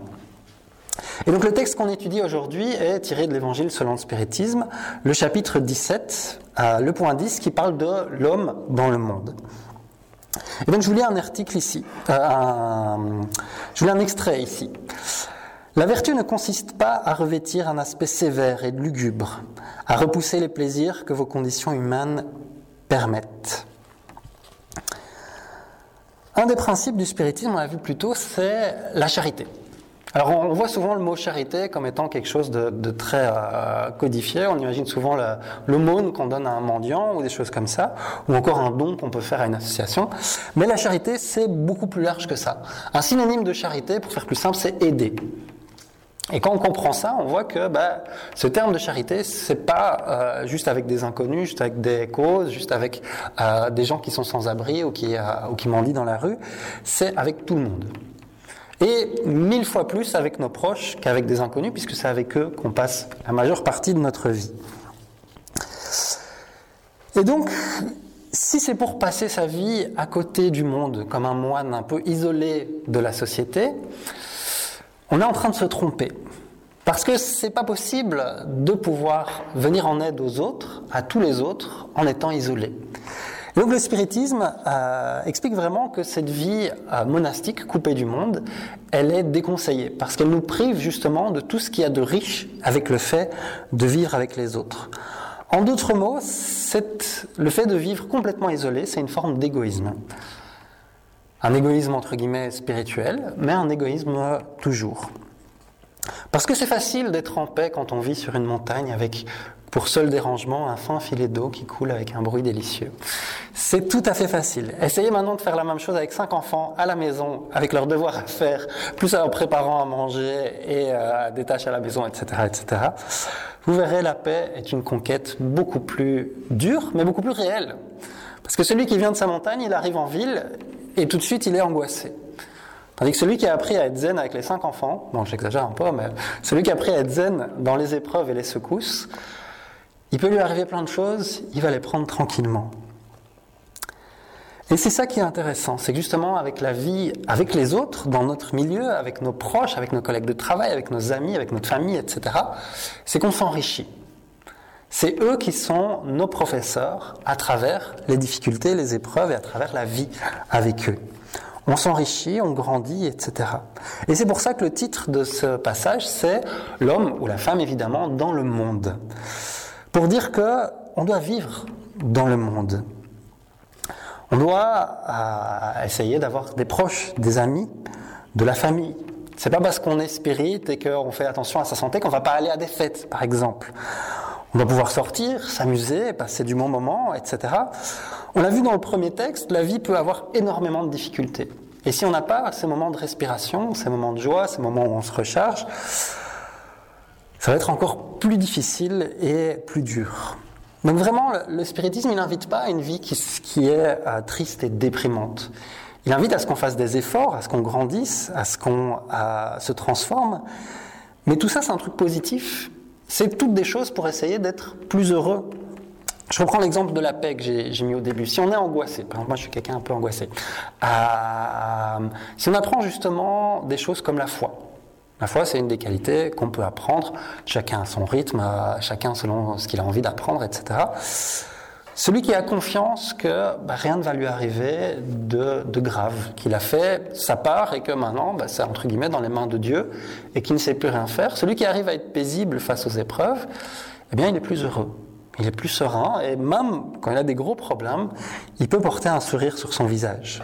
Et donc le texte qu'on étudie aujourd'hui est tiré de l'évangile selon le spiritisme, le chapitre 17, euh, le point 10 qui parle de l'homme dans le monde. Et donc je vous lis un article ici, euh, je vous lis un extrait ici. La vertu ne consiste pas à revêtir un aspect sévère et lugubre, à repousser les plaisirs que vos conditions humaines permettent. Un des principes du spiritisme, on l'a vu plus tôt, c'est la charité. Alors on voit souvent le mot charité comme étant quelque chose de, très euh, codifié. On imagine souvent l'aumône qu'on donne à un mendiant ou des choses comme ça, ou encore un don qu'on peut faire à une association. Mais la charité, c'est beaucoup plus large que ça. Un synonyme de charité, pour faire plus simple, c'est aider. Et quand on comprend ça, on voit que bah, ce terme de charité, c'est pas euh, juste avec des inconnus, juste avec des causes, juste avec euh, des gens qui sont sans abri ou qui, ou qui mendient dans la rue. C'est avec tout le monde et mille fois plus avec nos proches qu'avec des inconnus, puisque c'est avec eux qu'on passe la majeure partie de notre vie. Et donc, si c'est pour passer sa vie à côté du monde, comme un moine un peu isolé de la société, on est en train de se tromper. Parce que c'est pas possible de pouvoir venir en aide aux autres, à tous les autres, en étant isolé. Donc le spiritisme euh, explique vraiment que cette vie euh, monastique, coupée du monde, elle est déconseillée, parce qu'elle nous prive justement de tout ce qu'il y a de riche avec le fait de vivre avec les autres. En d'autres mots, le fait de vivre complètement isolé, c'est une forme d'égoïsme. Un égoïsme entre guillemets spirituel, mais un égoïsme toujours. Parce que c'est facile d'être en paix quand on vit sur une montagne avec pour seul dérangement un fin filet d'eau qui coule avec un bruit délicieux. C'est tout à fait facile. Essayez maintenant de faire la même chose avec cinq enfants à la maison, avec leurs devoirs à faire, plus en préparant à manger et euh, des tâches à la maison, etc., etc. Vous verrez, la paix est une conquête beaucoup plus dure, mais beaucoup plus réelle. Parce que celui qui vient de sa montagne, il arrive en ville et tout de suite il est angoissé. Tandis que celui qui a appris à être zen avec les cinq enfants, bon j'exagère un peu, mais celui qui a appris à être zen dans les épreuves et les secousses, il peut lui arriver plein de choses, il va les prendre tranquillement. Et c'est ça qui est intéressant, c'est que justement avec la vie, avec les autres, dans notre milieu, avec nos proches, avec nos collègues de travail, avec nos amis, avec notre famille, etc., c'est qu'on s'enrichit. C'est eux qui sont nos professeurs à travers les difficultés, les épreuves et à travers la vie avec eux on s'enrichit, on grandit, etc. Et c'est pour ça que le titre de ce passage, c'est l'homme ou la femme, évidemment, dans le monde. Pour dire que on doit vivre dans le monde. On doit euh, essayer d'avoir des proches, des amis, de la famille. C'est pas parce qu'on est spirit et qu'on fait attention à sa santé qu'on va pas aller à des fêtes, par exemple. On doit pouvoir sortir, s'amuser, passer du bon moment, etc. On l'a vu dans le premier texte, la vie peut avoir énormément de difficultés. Et si on n'a pas ces moments de respiration, ces moments de joie, ces moments où on se recharge, ça va être encore plus difficile et plus dur. Donc vraiment, le, spiritisme, il n'invite pas à une vie qui, est euh, triste et déprimante. Il invite à ce qu'on fasse des efforts, à ce qu'on grandisse, à ce qu'on se transforme. Mais tout ça, c'est un truc positif c'est toutes des choses pour essayer d'être plus heureux. Je reprends l'exemple de la paix que j'ai mis au début. Si on est angoissé, par exemple, moi je suis quelqu'un un peu angoissé, euh, si on apprend justement des choses comme la foi, la foi c'est une des qualités qu'on peut apprendre, chacun à son rythme, chacun selon ce qu'il a envie d'apprendre, etc. Celui qui a confiance que bah, rien ne va lui arriver de, grave, qu'il a fait sa part et que maintenant bah, c'est entre guillemets dans les mains de Dieu et qu'il ne sait plus rien faire, celui qui arrive à être paisible face aux épreuves, eh bien il est plus heureux, il est plus serein et même quand il a des gros problèmes, il peut porter un sourire sur son visage.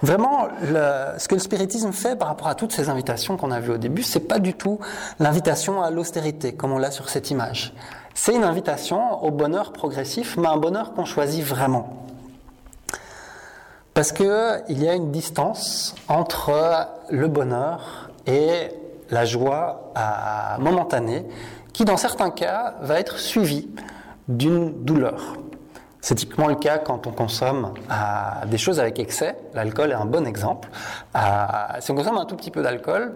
Vraiment, ce que le spiritisme fait par rapport à toutes ces invitations qu'on a vues au début, c'est pas du tout l'invitation à l'austérité, comme on l'a sur cette image. C'est une invitation au bonheur progressif, mais un bonheur qu'on choisit vraiment. Parce qu'il y a une distance entre le bonheur et la joie momentanée, qui dans certains cas va être suivie d'une douleur. C'est typiquement le cas quand on consomme des choses avec excès. L'alcool est un bon exemple. si on consomme un tout petit peu d'alcool,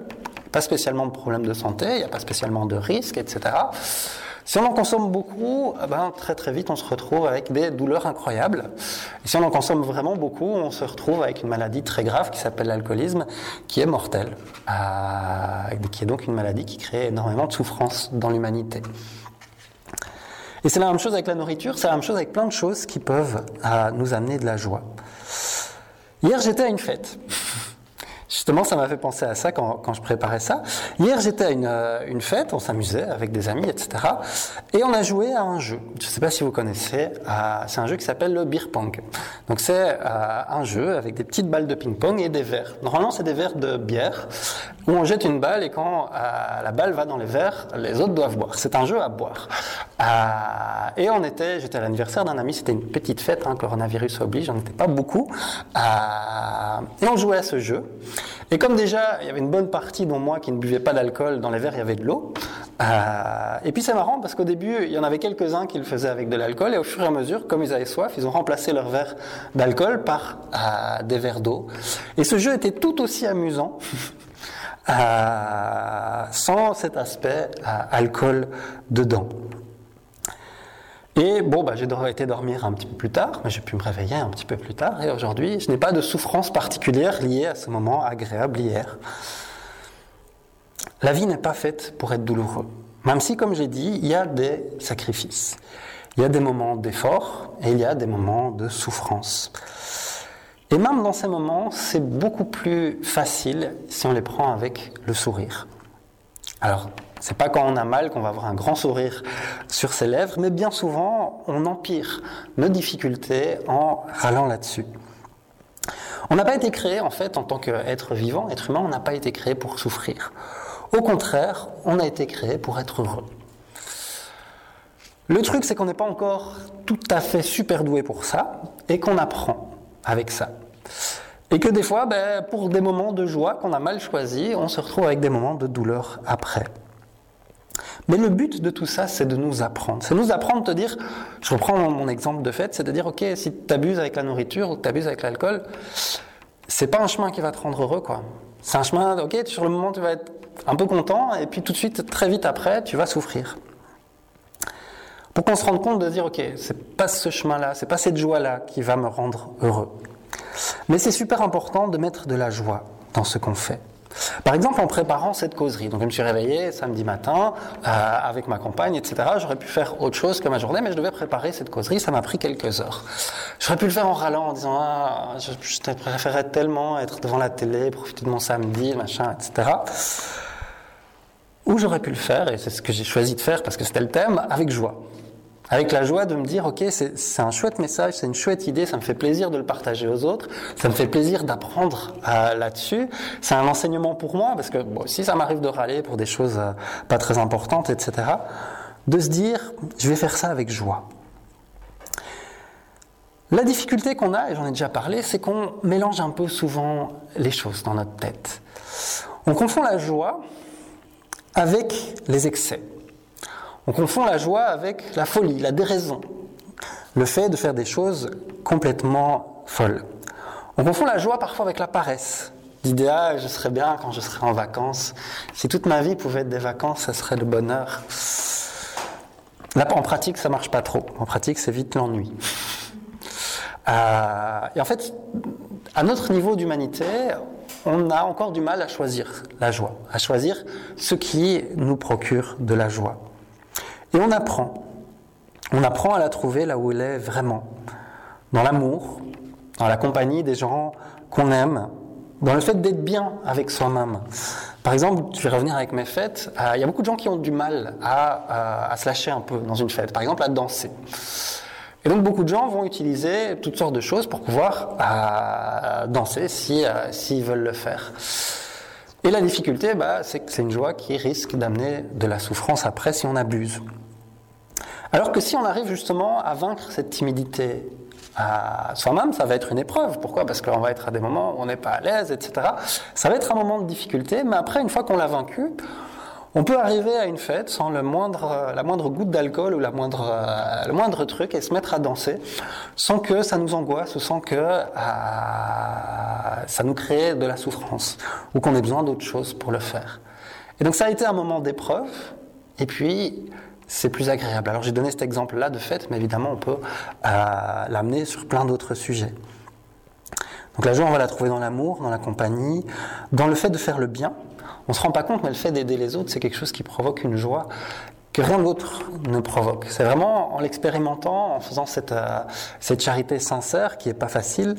pas spécialement de problème de santé, il n'y a pas spécialement de risque, etc. Si on en consomme beaucoup, eh ben, très très vite on se retrouve avec des douleurs incroyables. Et si on en consomme vraiment beaucoup, on se retrouve avec une maladie très grave qui s'appelle l'alcoolisme, qui est mortelle, euh, qui est donc une maladie qui crée énormément de souffrance dans l'humanité. Et c'est la même chose avec la nourriture, c'est la même chose avec plein de choses qui peuvent euh, nous amener de la joie. Hier j'étais à une fête. Justement, ça m'a fait penser à ça quand, je préparais ça. Hier, j'étais à une, euh, fête, on s'amusait avec des amis, etc. Et on a joué à un jeu. Je ne sais pas si vous connaissez. Euh, c'est un jeu qui s'appelle le beer pong. Donc c'est un jeu avec des petites balles de ping-pong et des verres. Normalement, c'est des verres de bière où on jette une balle et quand la balle va dans les verres, les autres doivent boire. C'est un jeu à boire. et on était, j'étais à l'anniversaire d'un ami. C'était une petite fête, hein, coronavirus oblige. On n'était pas beaucoup. et on jouait à ce jeu. Et comme déjà, il y avait une bonne partie, dont moi, qui ne buvait pas d'alcool, dans les verres, il y avait de l'eau. Euh, et puis c'est marrant parce qu'au début, il y en avait quelques-uns qui le faisaient avec de l'alcool, et au fur et à mesure, comme ils avaient soif, ils ont remplacé leurs verres d'alcool par euh, des verres d'eau. Et ce jeu était tout aussi amusant. Sans cet aspect alcool dedans. Et bon, bah, j'ai été dormir un petit peu plus tard, mais j'ai pu me réveiller un petit peu plus tard. Et aujourd'hui, je n'ai pas de souffrance particulière liée à ce moment agréable hier. La vie n'est pas faite pour être douloureux. Même si, comme j'ai dit, il y a des sacrifices. Il y a des moments d'effort et il y a des moments de souffrance. Et même dans ces moments, c'est beaucoup plus facile si on les prend avec le sourire. Alors, c'est pas quand on a mal qu'on va avoir un grand sourire sur ses lèvres, mais bien souvent, on empire nos difficultés en râlant là-dessus. On n'a pas été créé, en fait, en tant qu'être vivant, être humain, on n'a pas été créé pour souffrir. Au contraire, on a été créé pour être heureux. Le truc, c'est qu'on n'est pas encore tout à fait super doué pour ça, et qu'on apprend avec ça. Et que des fois, ben, pour des moments de joie qu'on a mal choisis, on se retrouve avec des moments de douleur après. Mais le but de tout ça, c'est de nous apprendre. C'est nous apprendre, te dire, je reprends mon exemple de fait, c'est de dire, ok, si tu abuses avec la nourriture ou tu abuses avec l'alcool, c'est pas un chemin qui va te rendre heureux, quoi. C'est un chemin, ok, sur le moment, tu vas être un peu content, et puis tout de suite, très vite après, tu vas souffrir. Pour qu'on se rende compte de dire, ok, c'est pas ce chemin-là, c'est pas cette joie-là qui va me rendre heureux. Mais c'est super important de mettre de la joie dans ce qu'on fait. Par exemple, en préparant cette causerie, donc je me suis réveillé samedi matin euh, avec ma compagne, etc. J'aurais pu faire autre chose que ma journée, mais je devais préparer cette causerie. Ça m'a pris quelques heures. J'aurais pu le faire en râlant, en disant ah, je, je préférerais tellement être devant la télé, profiter de mon samedi, machin, etc. Ou j'aurais pu le faire, et c'est ce que j'ai choisi de faire parce que c'était le thème, avec joie avec la joie de me dire, ok, c'est un chouette message, c'est une chouette idée, ça me fait plaisir de le partager aux autres, ça me fait plaisir d'apprendre euh, là-dessus, c'est un enseignement pour moi, parce que si ça m'arrive de râler pour des choses euh, pas très importantes, etc., de se dire, je vais faire ça avec joie. La difficulté qu'on a, et j'en ai déjà parlé, c'est qu'on mélange un peu souvent les choses dans notre tête. On confond la joie avec les excès. On confond la joie avec la folie, la déraison, le fait de faire des choses complètement folles. On confond la joie parfois avec la paresse. L'idéal, je serais bien quand je serais en vacances. Si toute ma vie pouvait être des vacances, ça serait le bonheur. Là, en pratique, ça marche pas trop. En pratique, c'est vite l'ennui. Euh, et en fait, à notre niveau d'humanité, on a encore du mal à choisir la joie, à choisir ce qui nous procure de la joie. Et on apprend. On apprend à la trouver là où elle est vraiment. Dans l'amour, dans la compagnie des gens qu'on aime, dans le fait d'être bien avec soi-même. Par exemple, je vais revenir avec mes fêtes. Euh, il y a beaucoup de gens qui ont du mal à, à, se lâcher un peu dans une fête. Par exemple, à danser. Et donc beaucoup de gens vont utiliser toutes sortes de choses pour pouvoir euh, danser si euh, s'ils veulent le faire. Et la difficulté, bah, c'est que c'est une joie qui risque d'amener de la souffrance après si on abuse. Alors que si on arrive justement à vaincre cette timidité à soi-même, ça va être une épreuve. Pourquoi? Parce qu'on va être à des moments où on n'est pas à l'aise, etc. Ça va être un moment de difficulté, mais après, une fois qu'on l'a vaincu, on peut arriver à une fête sans le moindre, la moindre goutte d'alcool ou la moindre, euh, le moindre truc et se mettre à danser sans que ça nous angoisse ou sans que euh, ça nous crée de la souffrance ou qu'on ait besoin d'autre chose pour le faire. Et donc ça a été un moment d'épreuve et puis c'est plus agréable. Alors j'ai donné cet exemple-là de fait, mais évidemment on peut euh, l'amener sur plein d'autres sujets. Donc la joie, on va la trouver dans l'amour, dans la compagnie, dans le fait de faire le bien. On ne se rend pas compte, mais le fait d'aider les autres, c'est quelque chose qui provoque une joie que rien d'autre ne provoque. C'est vraiment en l'expérimentant, en faisant cette, euh, cette charité sincère, qui n'est pas facile,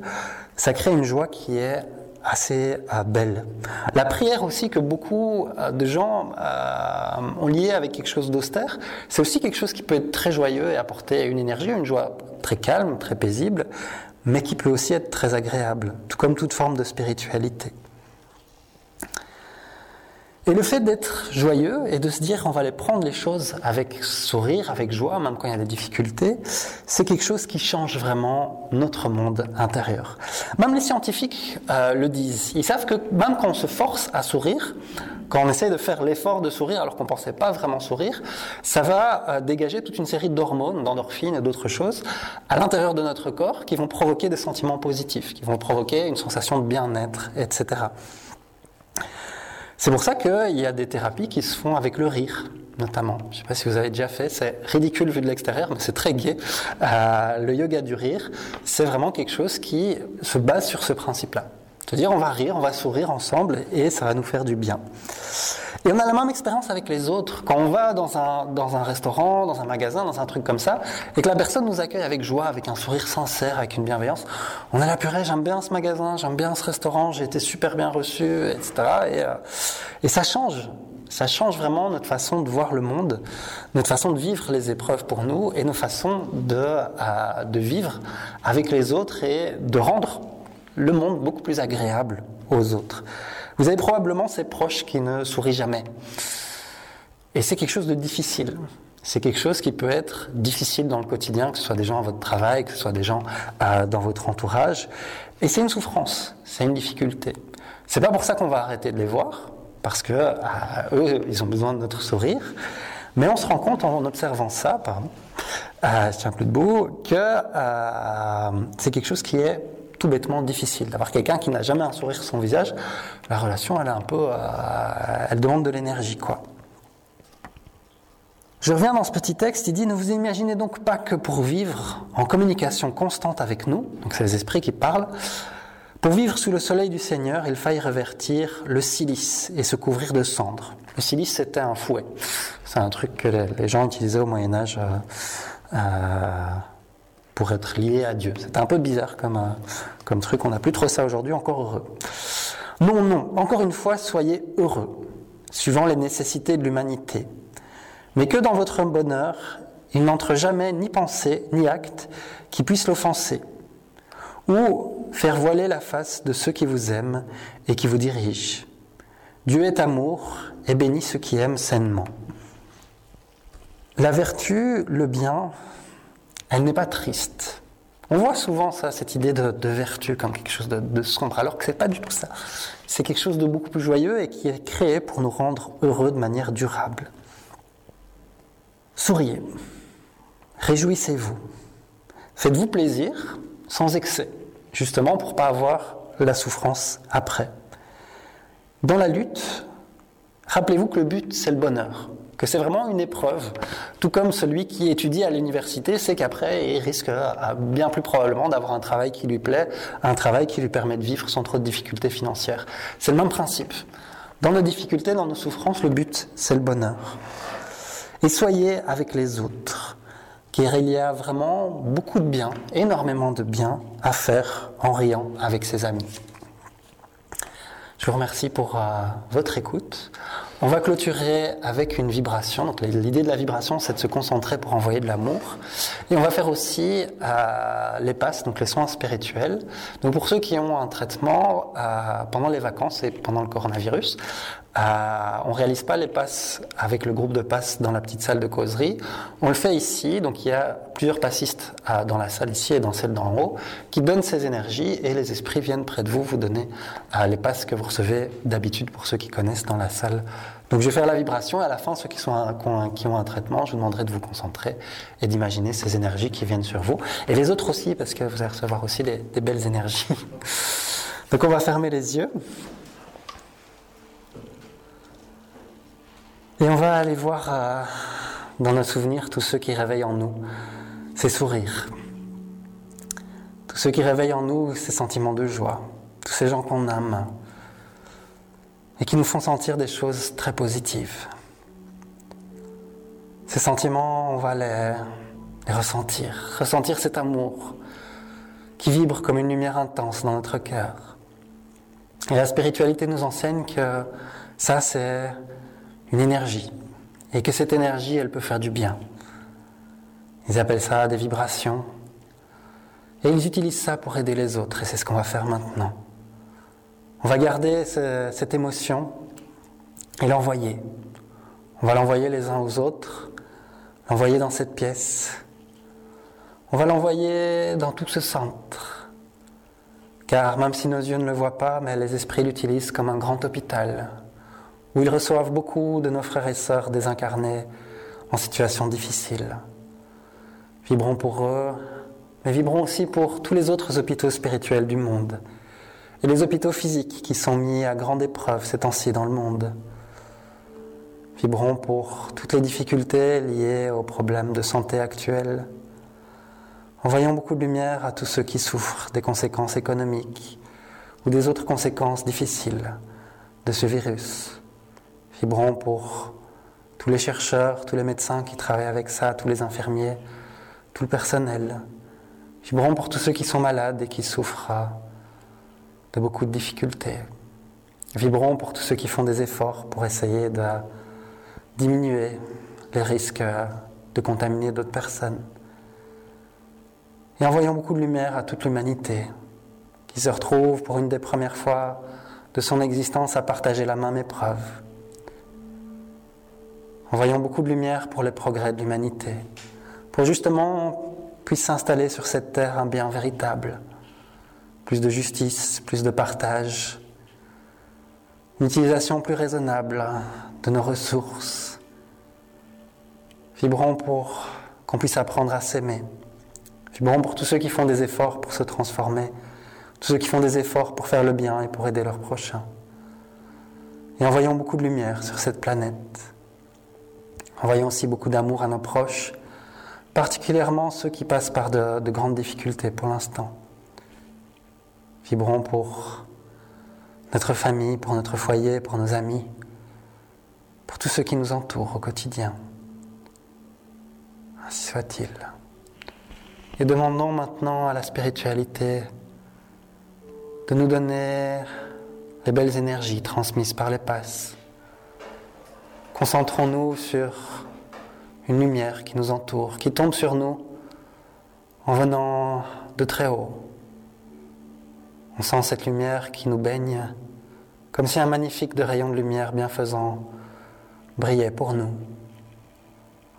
ça crée une joie qui est assez euh, belle. La prière aussi que beaucoup euh, de gens euh, ont lié avec quelque chose d'austère, c'est aussi quelque chose qui peut être très joyeux et apporter une énergie, une joie très calme, très paisible, mais qui peut aussi être très agréable, tout comme toute forme de spiritualité. Et le fait d'être joyeux et de se dire on va aller prendre les choses avec sourire, avec joie, même quand il y a des difficultés, c'est quelque chose qui change vraiment notre monde intérieur. Même les scientifiques euh, le disent. Ils savent que même quand on se force à sourire, quand on essaie de faire l'effort de sourire alors qu'on ne pensait pas vraiment sourire, ça va euh, dégager toute une série d'hormones, d'endorphines et d'autres choses à l'intérieur de notre corps qui vont provoquer des sentiments positifs, qui vont provoquer une sensation de bien-être, etc. C'est pour ça qu'il y a des thérapies qui se font avec le rire. notamment. Je ne sais pas si vous avez déjà fait, c'est ridicule vu de l'extérieur, mais c'est très gai. Euh, le yoga du rire, c'est vraiment quelque chose qui se base sur ce principe-là. C'est-à-dire, on va rire, on va sourire ensemble et ça va nous faire du bien. Et on a la même expérience avec les autres. Quand on va dans un, dans un restaurant, dans un magasin, dans un truc comme ça, et que la personne nous accueille avec joie, avec un sourire sincère, avec une bienveillance, on a la purée, j'aime bien ce magasin, j'aime bien ce restaurant, j'ai été super bien reçu, etc. Et, euh, et ça change. Ça change vraiment notre façon de voir le monde, notre façon de vivre les épreuves pour nous et nos façons de, euh, de vivre avec les autres et de rendre le monde beaucoup plus agréable aux autres. Vous avez probablement ces proches qui ne sourient jamais. Et c'est quelque chose de difficile. C'est quelque chose qui peut être difficile dans le quotidien, que ce soit des gens à votre travail, que ce soit des gens euh, dans votre entourage. Et c'est une souffrance, c'est une difficulté. C'est pas pour ça qu'on va arrêter de les voir, parce que euh, eux, ils ont besoin de notre sourire. Mais on se rend compte en observant ça, pardon, euh, je tiens plus debout, que euh, c'est quelque chose qui est tout bêtement difficile. D'avoir quelqu'un qui n'a jamais un sourire sur son visage, la relation, elle est un peu, euh, elle demande de l'énergie, quoi. Je reviens dans ce petit texte, il dit Ne vous imaginez donc pas que pour vivre en communication constante avec nous, donc c'est les esprits qui parlent, pour vivre sous le soleil du Seigneur, il faille revertir le silice et se couvrir de cendres. Le silice, c'était un fouet. C'est un truc que les gens utilisaient au Moyen Âge euh, euh, pour être liés à Dieu. C'était un peu bizarre comme, euh, comme truc. On n'a plus trop ça aujourd'hui, encore heureux. Non, non, encore une fois, soyez heureux, suivant les nécessités de l'humanité. Mais que dans votre bonheur, il n'entre jamais ni pensée, ni acte qui puisse l'offenser, ou faire voiler la face de ceux qui vous aiment et qui vous dirigent. Dieu est amour et bénit ceux qui aiment sainement. La vertu, le bien, elle n'est pas triste. On voit souvent ça, cette idée de, vertu comme quelque chose de, de sombre, alors que c'est pas du tout ça. C'est quelque chose de beaucoup plus joyeux et qui est créé pour nous rendre heureux de manière durable. Souriez, réjouissez-vous, faites-vous plaisir sans excès, justement pour pas avoir la souffrance après. Dans la lutte, rappelez-vous que le but c'est le bonheur que c'est vraiment une épreuve. Tout comme celui qui étudie à l'université sait qu'après, il risque bien plus probablement d'avoir un travail qui lui plaît, un travail qui lui permet de vivre sans trop de difficultés financières. C'est le même principe. Dans nos difficultés, dans nos souffrances, le but, c'est le bonheur. Et soyez avec les autres, car il y a vraiment beaucoup de bien, énormément de bien à faire en riant avec ses amis. Je vous remercie pour euh, votre écoute. On va clôturer avec une vibration. Donc l'idée de la vibration, c'est de se concentrer pour envoyer de l'amour. Et on va faire aussi euh, les passes, donc les soins spirituels. Donc pour ceux qui ont un traitement euh, pendant les vacances et pendant le coronavirus, euh, on réalise pas les passes avec le groupe de passes dans la petite salle de causerie. On le fait ici. Donc il y a plusieurs passistes euh, dans la salle ici et dans celle d'en haut qui donnent ces énergies et les esprits viennent près de vous vous donner les passes que vous recevez d'habitude pour ceux qui connaissent dans la salle. Donc je vais faire la vibration et à la fin ceux qui, ont un, traitement, je vous demanderai de vous concentrer et d'imaginer ces énergies qui viennent sur vous et les autres aussi parce que vous allez recevoir aussi des, des belles énergies. Donc on va fermer les yeux. Et on va aller voir euh, dans nos souvenirs tous ceux qui réveillent en nous ces sourires, tous ceux qui réveillent en nous ces sentiments de joie, tous ces gens qu'on aime et qui nous font sentir des choses très positives. Ces sentiments, on va les, ressentir, ressentir cet amour qui vibre comme une lumière intense dans notre cœur. Et la spiritualité nous enseigne que ça, c'est une énergie, et que cette énergie, elle peut faire du bien. Ils appellent ça des vibrations, et ils utilisent ça pour aider les autres, et c'est ce qu'on va faire maintenant. On va garder ce, cette émotion et l'envoyer. On va l'envoyer les uns aux autres, l'envoyer dans cette pièce. On va l'envoyer dans tout ce centre. Car même si nos yeux ne le voient pas, mais les esprits l'utilisent comme un grand hôpital, où ils reçoivent beaucoup de nos frères et sœurs désincarnés en situation difficile. Vibrons pour eux, mais vibrons aussi pour tous les autres hôpitaux spirituels du monde et les hôpitaux physiques qui sont mis à grande épreuve ces temps-ci dans le monde. Vibrons pour toutes les difficultés liées aux problèmes de santé actuels. Envoyons beaucoup de lumière à tous ceux qui souffrent des conséquences économiques ou des autres conséquences difficiles de ce virus. Vibrons pour tous les chercheurs, tous les médecins qui travaillent avec ça, tous les infirmiers, tout le personnel. Vibrons pour tous ceux qui sont malades et qui souffrent de beaucoup de difficultés. Vibrons pour tous ceux qui font des efforts pour essayer de diminuer les risques de contaminer d'autres personnes. Et envoyons beaucoup de lumière à toute l'humanité qui se retrouve pour une des premières fois de son existence à partager la même épreuve. Envoyons beaucoup de lumière pour les progrès de l'humanité, pour justement puisse s'installer sur cette terre un bien véritable, plus de justice, plus de partage, une utilisation plus raisonnable de nos ressources. Vibrons pour qu'on puisse apprendre à s'aimer. Vibrons pour tous ceux qui font des efforts pour se transformer, tous ceux qui font des efforts pour faire le bien et pour aider leurs prochains. Et envoyons beaucoup de lumière sur cette planète. Envoyons aussi beaucoup d'amour à nos proches, particulièrement ceux qui passent par de, de grandes difficultés pour l'instant. Vibrons pour notre famille, pour notre foyer, pour nos amis, pour tous ceux qui nous entourent au quotidien. Ainsi soit-il. Et demandons maintenant à la spiritualité de nous donner les belles énergies transmises par les passes. Concentrons-nous sur une lumière qui nous entoure, qui tombe sur nous en venant de très haut. On sent cette lumière qui nous baigne comme si un magnifique de rayon de lumière bienfaisant brillait pour nous.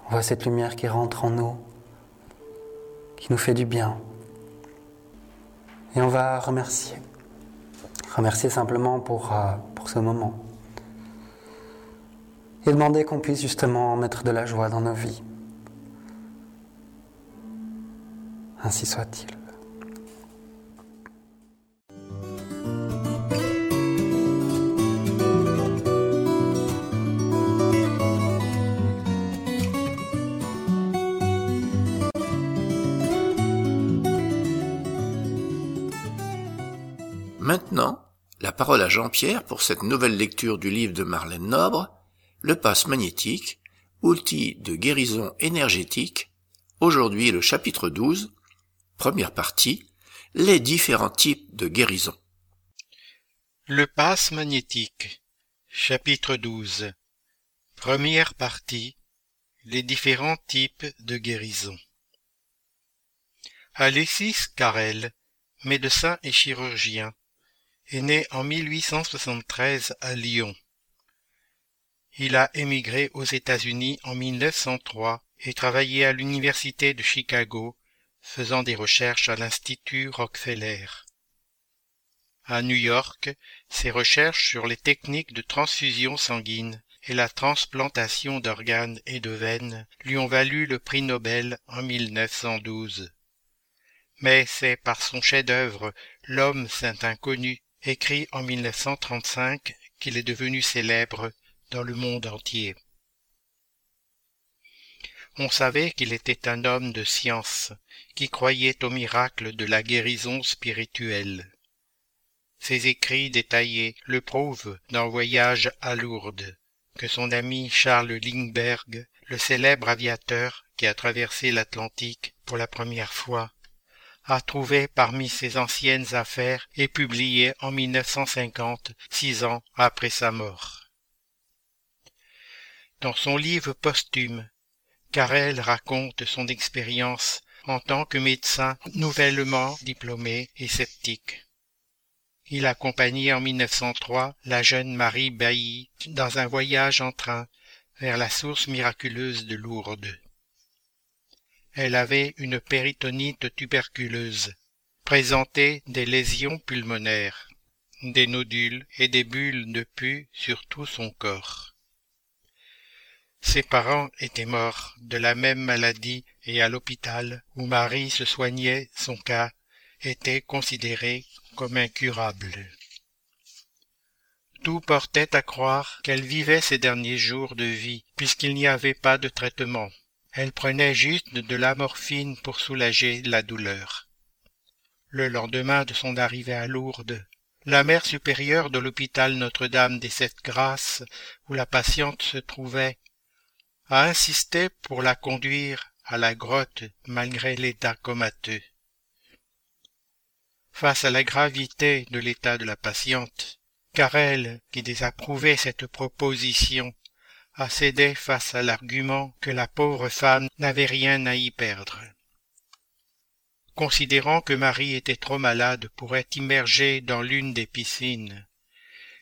On voit cette lumière qui rentre en nous, qui nous fait du bien. Et on va remercier. Remercier simplement pour, euh, pour ce moment. Et demander qu'on puisse justement mettre de la joie dans nos vies. Ainsi soit-il. Maintenant, la parole à Jean-Pierre pour cette nouvelle lecture du livre de Marlène Nobre, Le passe magnétique, outil de guérison énergétique, aujourd'hui le chapitre 12, première partie, les différents types de guérison. Le passe magnétique, chapitre 12, première partie, les différents types de guérison. Alexis Carrel, médecin et chirurgien, est né en 1873 à Lyon. Il a émigré aux États-Unis en 1903 et travaillé à l'Université de Chicago, faisant des recherches à l'Institut Rockefeller. À New York, ses recherches sur les techniques de transfusion sanguine et la transplantation d'organes et de veines lui ont valu le prix Nobel en 1912. Mais c'est par son chef-d'œuvre L'homme saint inconnu écrit en 1935 qu'il est devenu célèbre dans le monde entier. On savait qu'il était un homme de science qui croyait au miracle de la guérison spirituelle. Ses écrits détaillés le prouvent dans Voyage à Lourdes, que son ami Charles Lindbergh, le célèbre aviateur qui a traversé l'Atlantique pour la première fois, a trouvé parmi ses anciennes affaires et publié en 1950, six ans après sa mort. Dans son livre posthume, Carrel raconte son expérience en tant que médecin nouvellement diplômé et sceptique. Il accompagnait en 1903 la jeune Marie Bailly dans un voyage en train vers la source miraculeuse de Lourdes. Elle avait une péritonite tuberculeuse, présentait des lésions pulmonaires, des nodules et des bulles de pus sur tout son corps. Ses parents étaient morts de la même maladie et à l'hôpital où Marie se soignait, son cas était considéré comme incurable. Tout portait à croire qu'elle vivait ses derniers jours de vie, puisqu'il n'y avait pas de traitement. Elle prenait juste de la morphine pour soulager la douleur. Le lendemain de son arrivée à Lourdes, la mère supérieure de l'hôpital Notre-Dame des Sept Grâces, où la patiente se trouvait, a insisté pour la conduire à la grotte malgré l'état comateux. Face à la gravité de l'état de la patiente, Carrel, qui désapprouvait cette proposition, a cédé face à l'argument que la pauvre femme n'avait rien à y perdre. Considérant que Marie était trop malade pour être immergée dans l'une des piscines,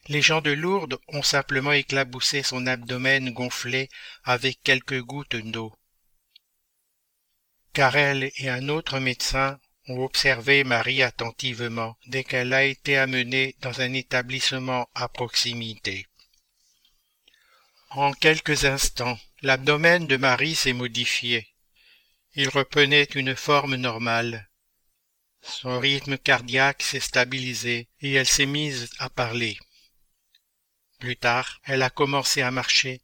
les gens de Lourdes ont simplement éclaboussé son abdomen gonflé avec quelques gouttes d'eau. Carrel et un autre médecin ont observé Marie attentivement dès qu'elle a été amenée dans un établissement à proximité. En quelques instants, l'abdomen de Marie s'est modifié. Il reprenait une forme normale. Son rythme cardiaque s'est stabilisé et elle s'est mise à parler. Plus tard, elle a commencé à marcher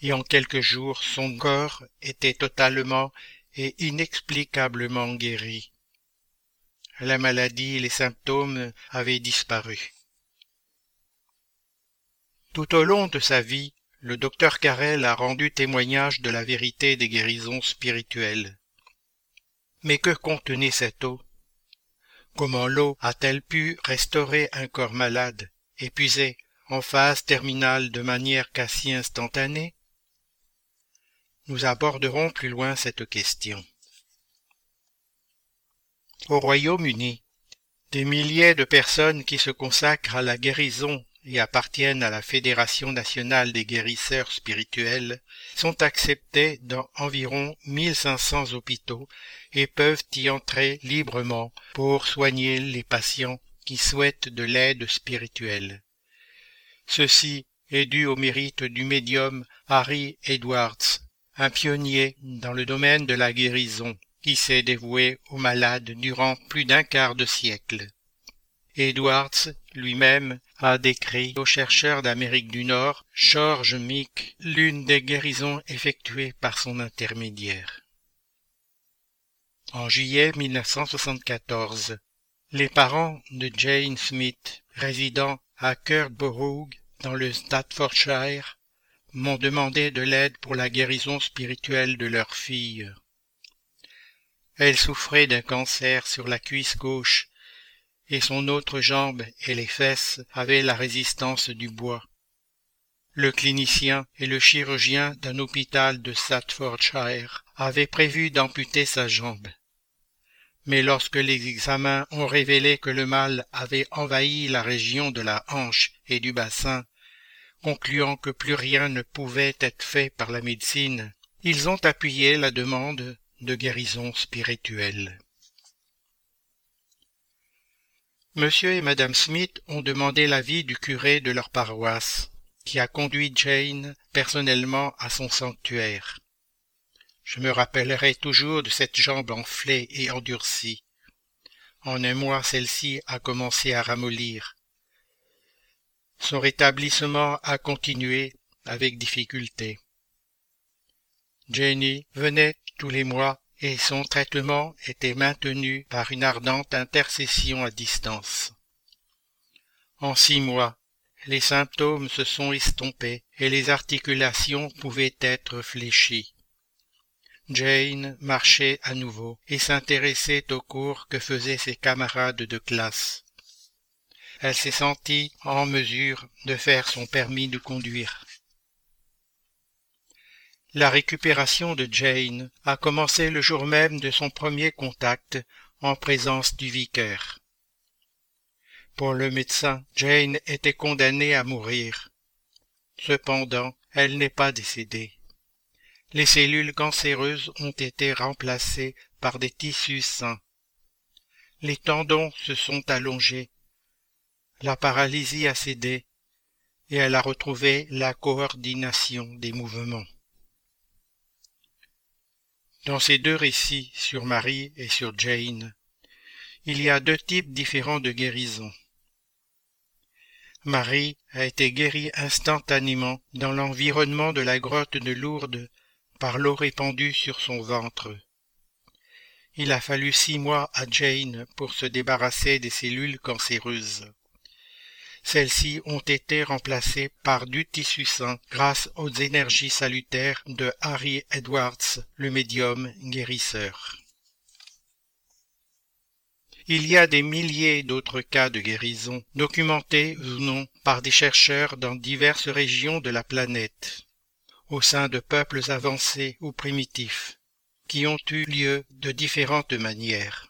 et en quelques jours son corps était totalement et inexplicablement guéri la maladie et les symptômes avaient disparu. Tout au long de sa vie, le docteur Carrel a rendu témoignage de la vérité des guérisons spirituelles. Mais que contenait cette eau? Comment l'eau a-t-elle pu restaurer un corps malade, épuisé, en phase terminale de manière quasi instantanée? Nous aborderons plus loin cette question. Au Royaume-Uni, des milliers de personnes qui se consacrent à la guérison et appartiennent à la Fédération nationale des guérisseurs spirituels sont acceptés dans environ 1500 hôpitaux et peuvent y entrer librement pour soigner les patients qui souhaitent de l'aide spirituelle. Ceci est dû au mérite du médium Harry Edwards, un pionnier dans le domaine de la guérison qui s'est dévoué aux malades durant plus d'un quart de siècle. Edwards lui-même a décrit au chercheur d'Amérique du Nord, George Meek, l'une des guérisons effectuées par son intermédiaire. En juillet 1974, les parents de Jane Smith, résidant à Kirkborough dans le Staffordshire, m'ont demandé de l'aide pour la guérison spirituelle de leur fille. Elle souffrait d'un cancer sur la cuisse gauche, et son autre jambe et les fesses avaient la résistance du bois. Le clinicien et le chirurgien d'un hôpital de Staffordshire avaient prévu d'amputer sa jambe. Mais lorsque les examens ont révélé que le mal avait envahi la région de la hanche et du bassin, concluant que plus rien ne pouvait être fait par la médecine, ils ont appuyé la demande de guérison spirituelle. Monsieur et Madame Smith ont demandé l'avis du curé de leur paroisse, qui a conduit Jane personnellement à son sanctuaire. Je me rappellerai toujours de cette jambe enflée et endurcie. En un mois, celle-ci a commencé à ramollir. Son rétablissement a continué avec difficulté. Jenny venait tous les mois et son traitement était maintenu par une ardente intercession à distance. En six mois, les symptômes se sont estompés et les articulations pouvaient être fléchies. Jane marchait à nouveau et s'intéressait aux cours que faisaient ses camarades de classe. Elle s'est sentie en mesure de faire son permis de conduire. La récupération de Jane a commencé le jour même de son premier contact en présence du vicaire. Pour le médecin, Jane était condamnée à mourir. Cependant, elle n'est pas décédée. Les cellules cancéreuses ont été remplacées par des tissus sains. Les tendons se sont allongés. La paralysie a cédé et elle a retrouvé la coordination des mouvements. Dans ces deux récits sur Marie et sur Jane, il y a deux types différents de guérison. Marie a été guérie instantanément dans l'environnement de la grotte de Lourdes par l'eau répandue sur son ventre. Il a fallu six mois à Jane pour se débarrasser des cellules cancéreuses. Celles-ci ont été remplacées par du tissu sain grâce aux énergies salutaires de Harry Edwards, le médium guérisseur. Il y a des milliers d'autres cas de guérison, documentés ou non par des chercheurs dans diverses régions de la planète, au sein de peuples avancés ou primitifs, qui ont eu lieu de différentes manières.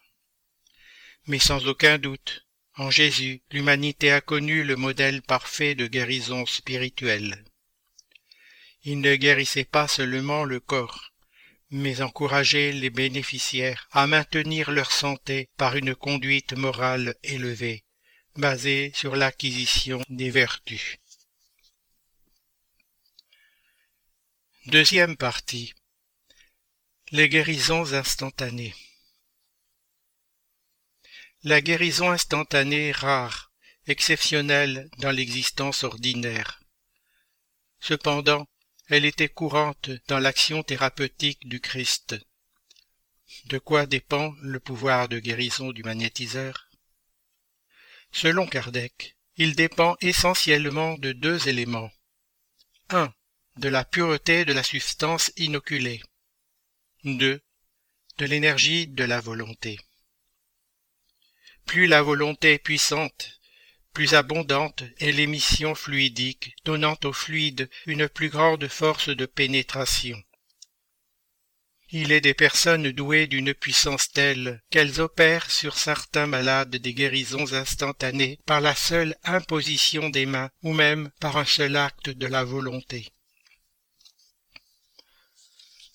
Mais sans aucun doute, en Jésus, l'humanité a connu le modèle parfait de guérison spirituelle. Il ne guérissait pas seulement le corps, mais encourageait les bénéficiaires à maintenir leur santé par une conduite morale élevée, basée sur l'acquisition des vertus. Deuxième partie. Les guérisons instantanées. La guérison instantanée rare, exceptionnelle dans l'existence ordinaire. Cependant, elle était courante dans l'action thérapeutique du Christ. De quoi dépend le pouvoir de guérison du magnétiseur? Selon Kardec, il dépend essentiellement de deux éléments. 1. De la pureté de la substance inoculée. 2. De l'énergie de la volonté. Plus la volonté est puissante, plus abondante est l'émission fluidique, donnant au fluide une plus grande force de pénétration. Il est des personnes douées d'une puissance telle qu'elles opèrent sur certains malades des guérisons instantanées par la seule imposition des mains ou même par un seul acte de la volonté.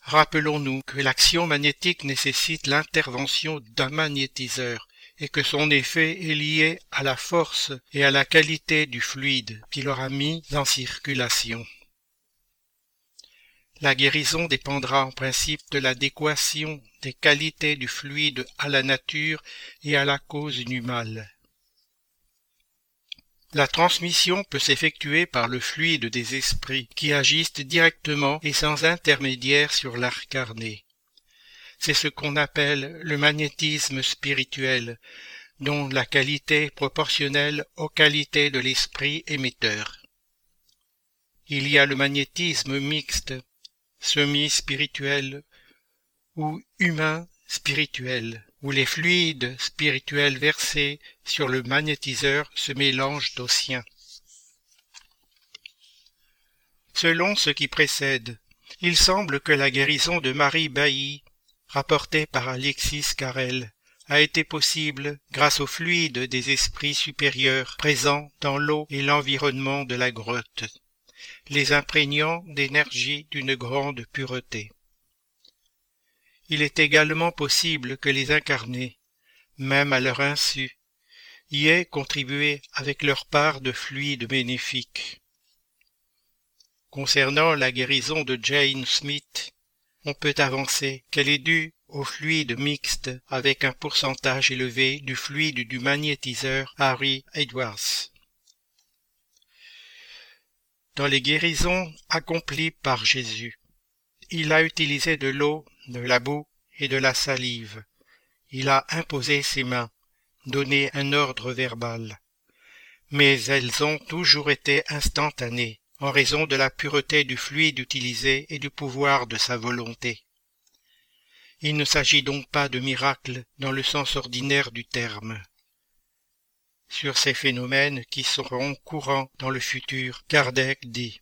Rappelons-nous que l'action magnétique nécessite l'intervention d'un magnétiseur et que son effet est lié à la force et à la qualité du fluide qu'il aura mis en circulation. La guérison dépendra en principe de l'adéquation des qualités du fluide à la nature et à la cause du mal. La transmission peut s'effectuer par le fluide des esprits qui agissent directement et sans intermédiaire sur l'arcarné. C'est ce qu'on appelle le magnétisme spirituel, dont la qualité est proportionnelle aux qualités de l'esprit émetteur. Il y a le magnétisme mixte, semi-spirituel ou humain spirituel, où les fluides spirituels versés sur le magnétiseur se mélangent aux siens. Selon ce qui précède, il semble que la guérison de Marie Bailly rapporté par Alexis Carrel, a été possible grâce au fluide des esprits supérieurs présents dans l'eau et l'environnement de la grotte, les imprégnant d'énergie d'une grande pureté. Il est également possible que les incarnés, même à leur insu, y aient contribué avec leur part de fluide bénéfique. Concernant la guérison de Jane Smith, on peut avancer qu'elle est due au fluide mixte avec un pourcentage élevé du fluide du magnétiseur Harry Edwards. Dans les guérisons accomplies par Jésus, il a utilisé de l'eau, de la boue et de la salive. Il a imposé ses mains, donné un ordre verbal. Mais elles ont toujours été instantanées, en raison de la pureté du fluide utilisé et du pouvoir de sa volonté. Il ne s'agit donc pas de miracle dans le sens ordinaire du terme. Sur ces phénomènes qui seront courants dans le futur, Kardec dit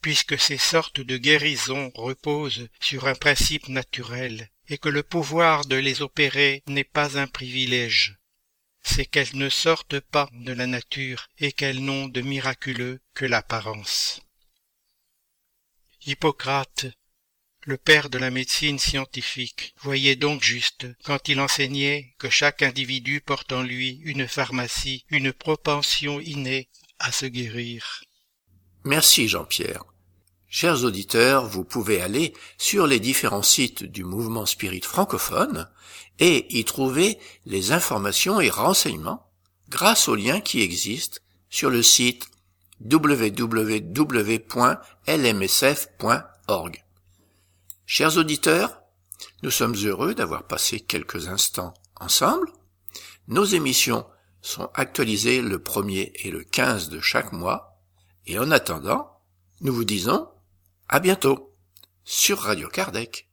Puisque ces sortes de guérisons reposent sur un principe naturel et que le pouvoir de les opérer n'est pas un privilège, c'est qu'elles ne sortent pas de la nature et qu'elles n'ont de miraculeux que l'apparence. Hippocrate, le père de la médecine scientifique, voyait donc juste quand il enseignait que chaque individu porte en lui une pharmacie, une propension innée à se guérir. Merci Jean-Pierre. Chers auditeurs, vous pouvez aller sur les différents sites du mouvement spirit francophone et y trouver les informations et renseignements grâce aux liens qui existent sur le site www.lmsf.org. Chers auditeurs, nous sommes heureux d'avoir passé quelques instants ensemble. Nos émissions sont actualisées le 1er et le 15 de chaque mois. Et en attendant, nous vous disons à bientôt sur Radio Kardec.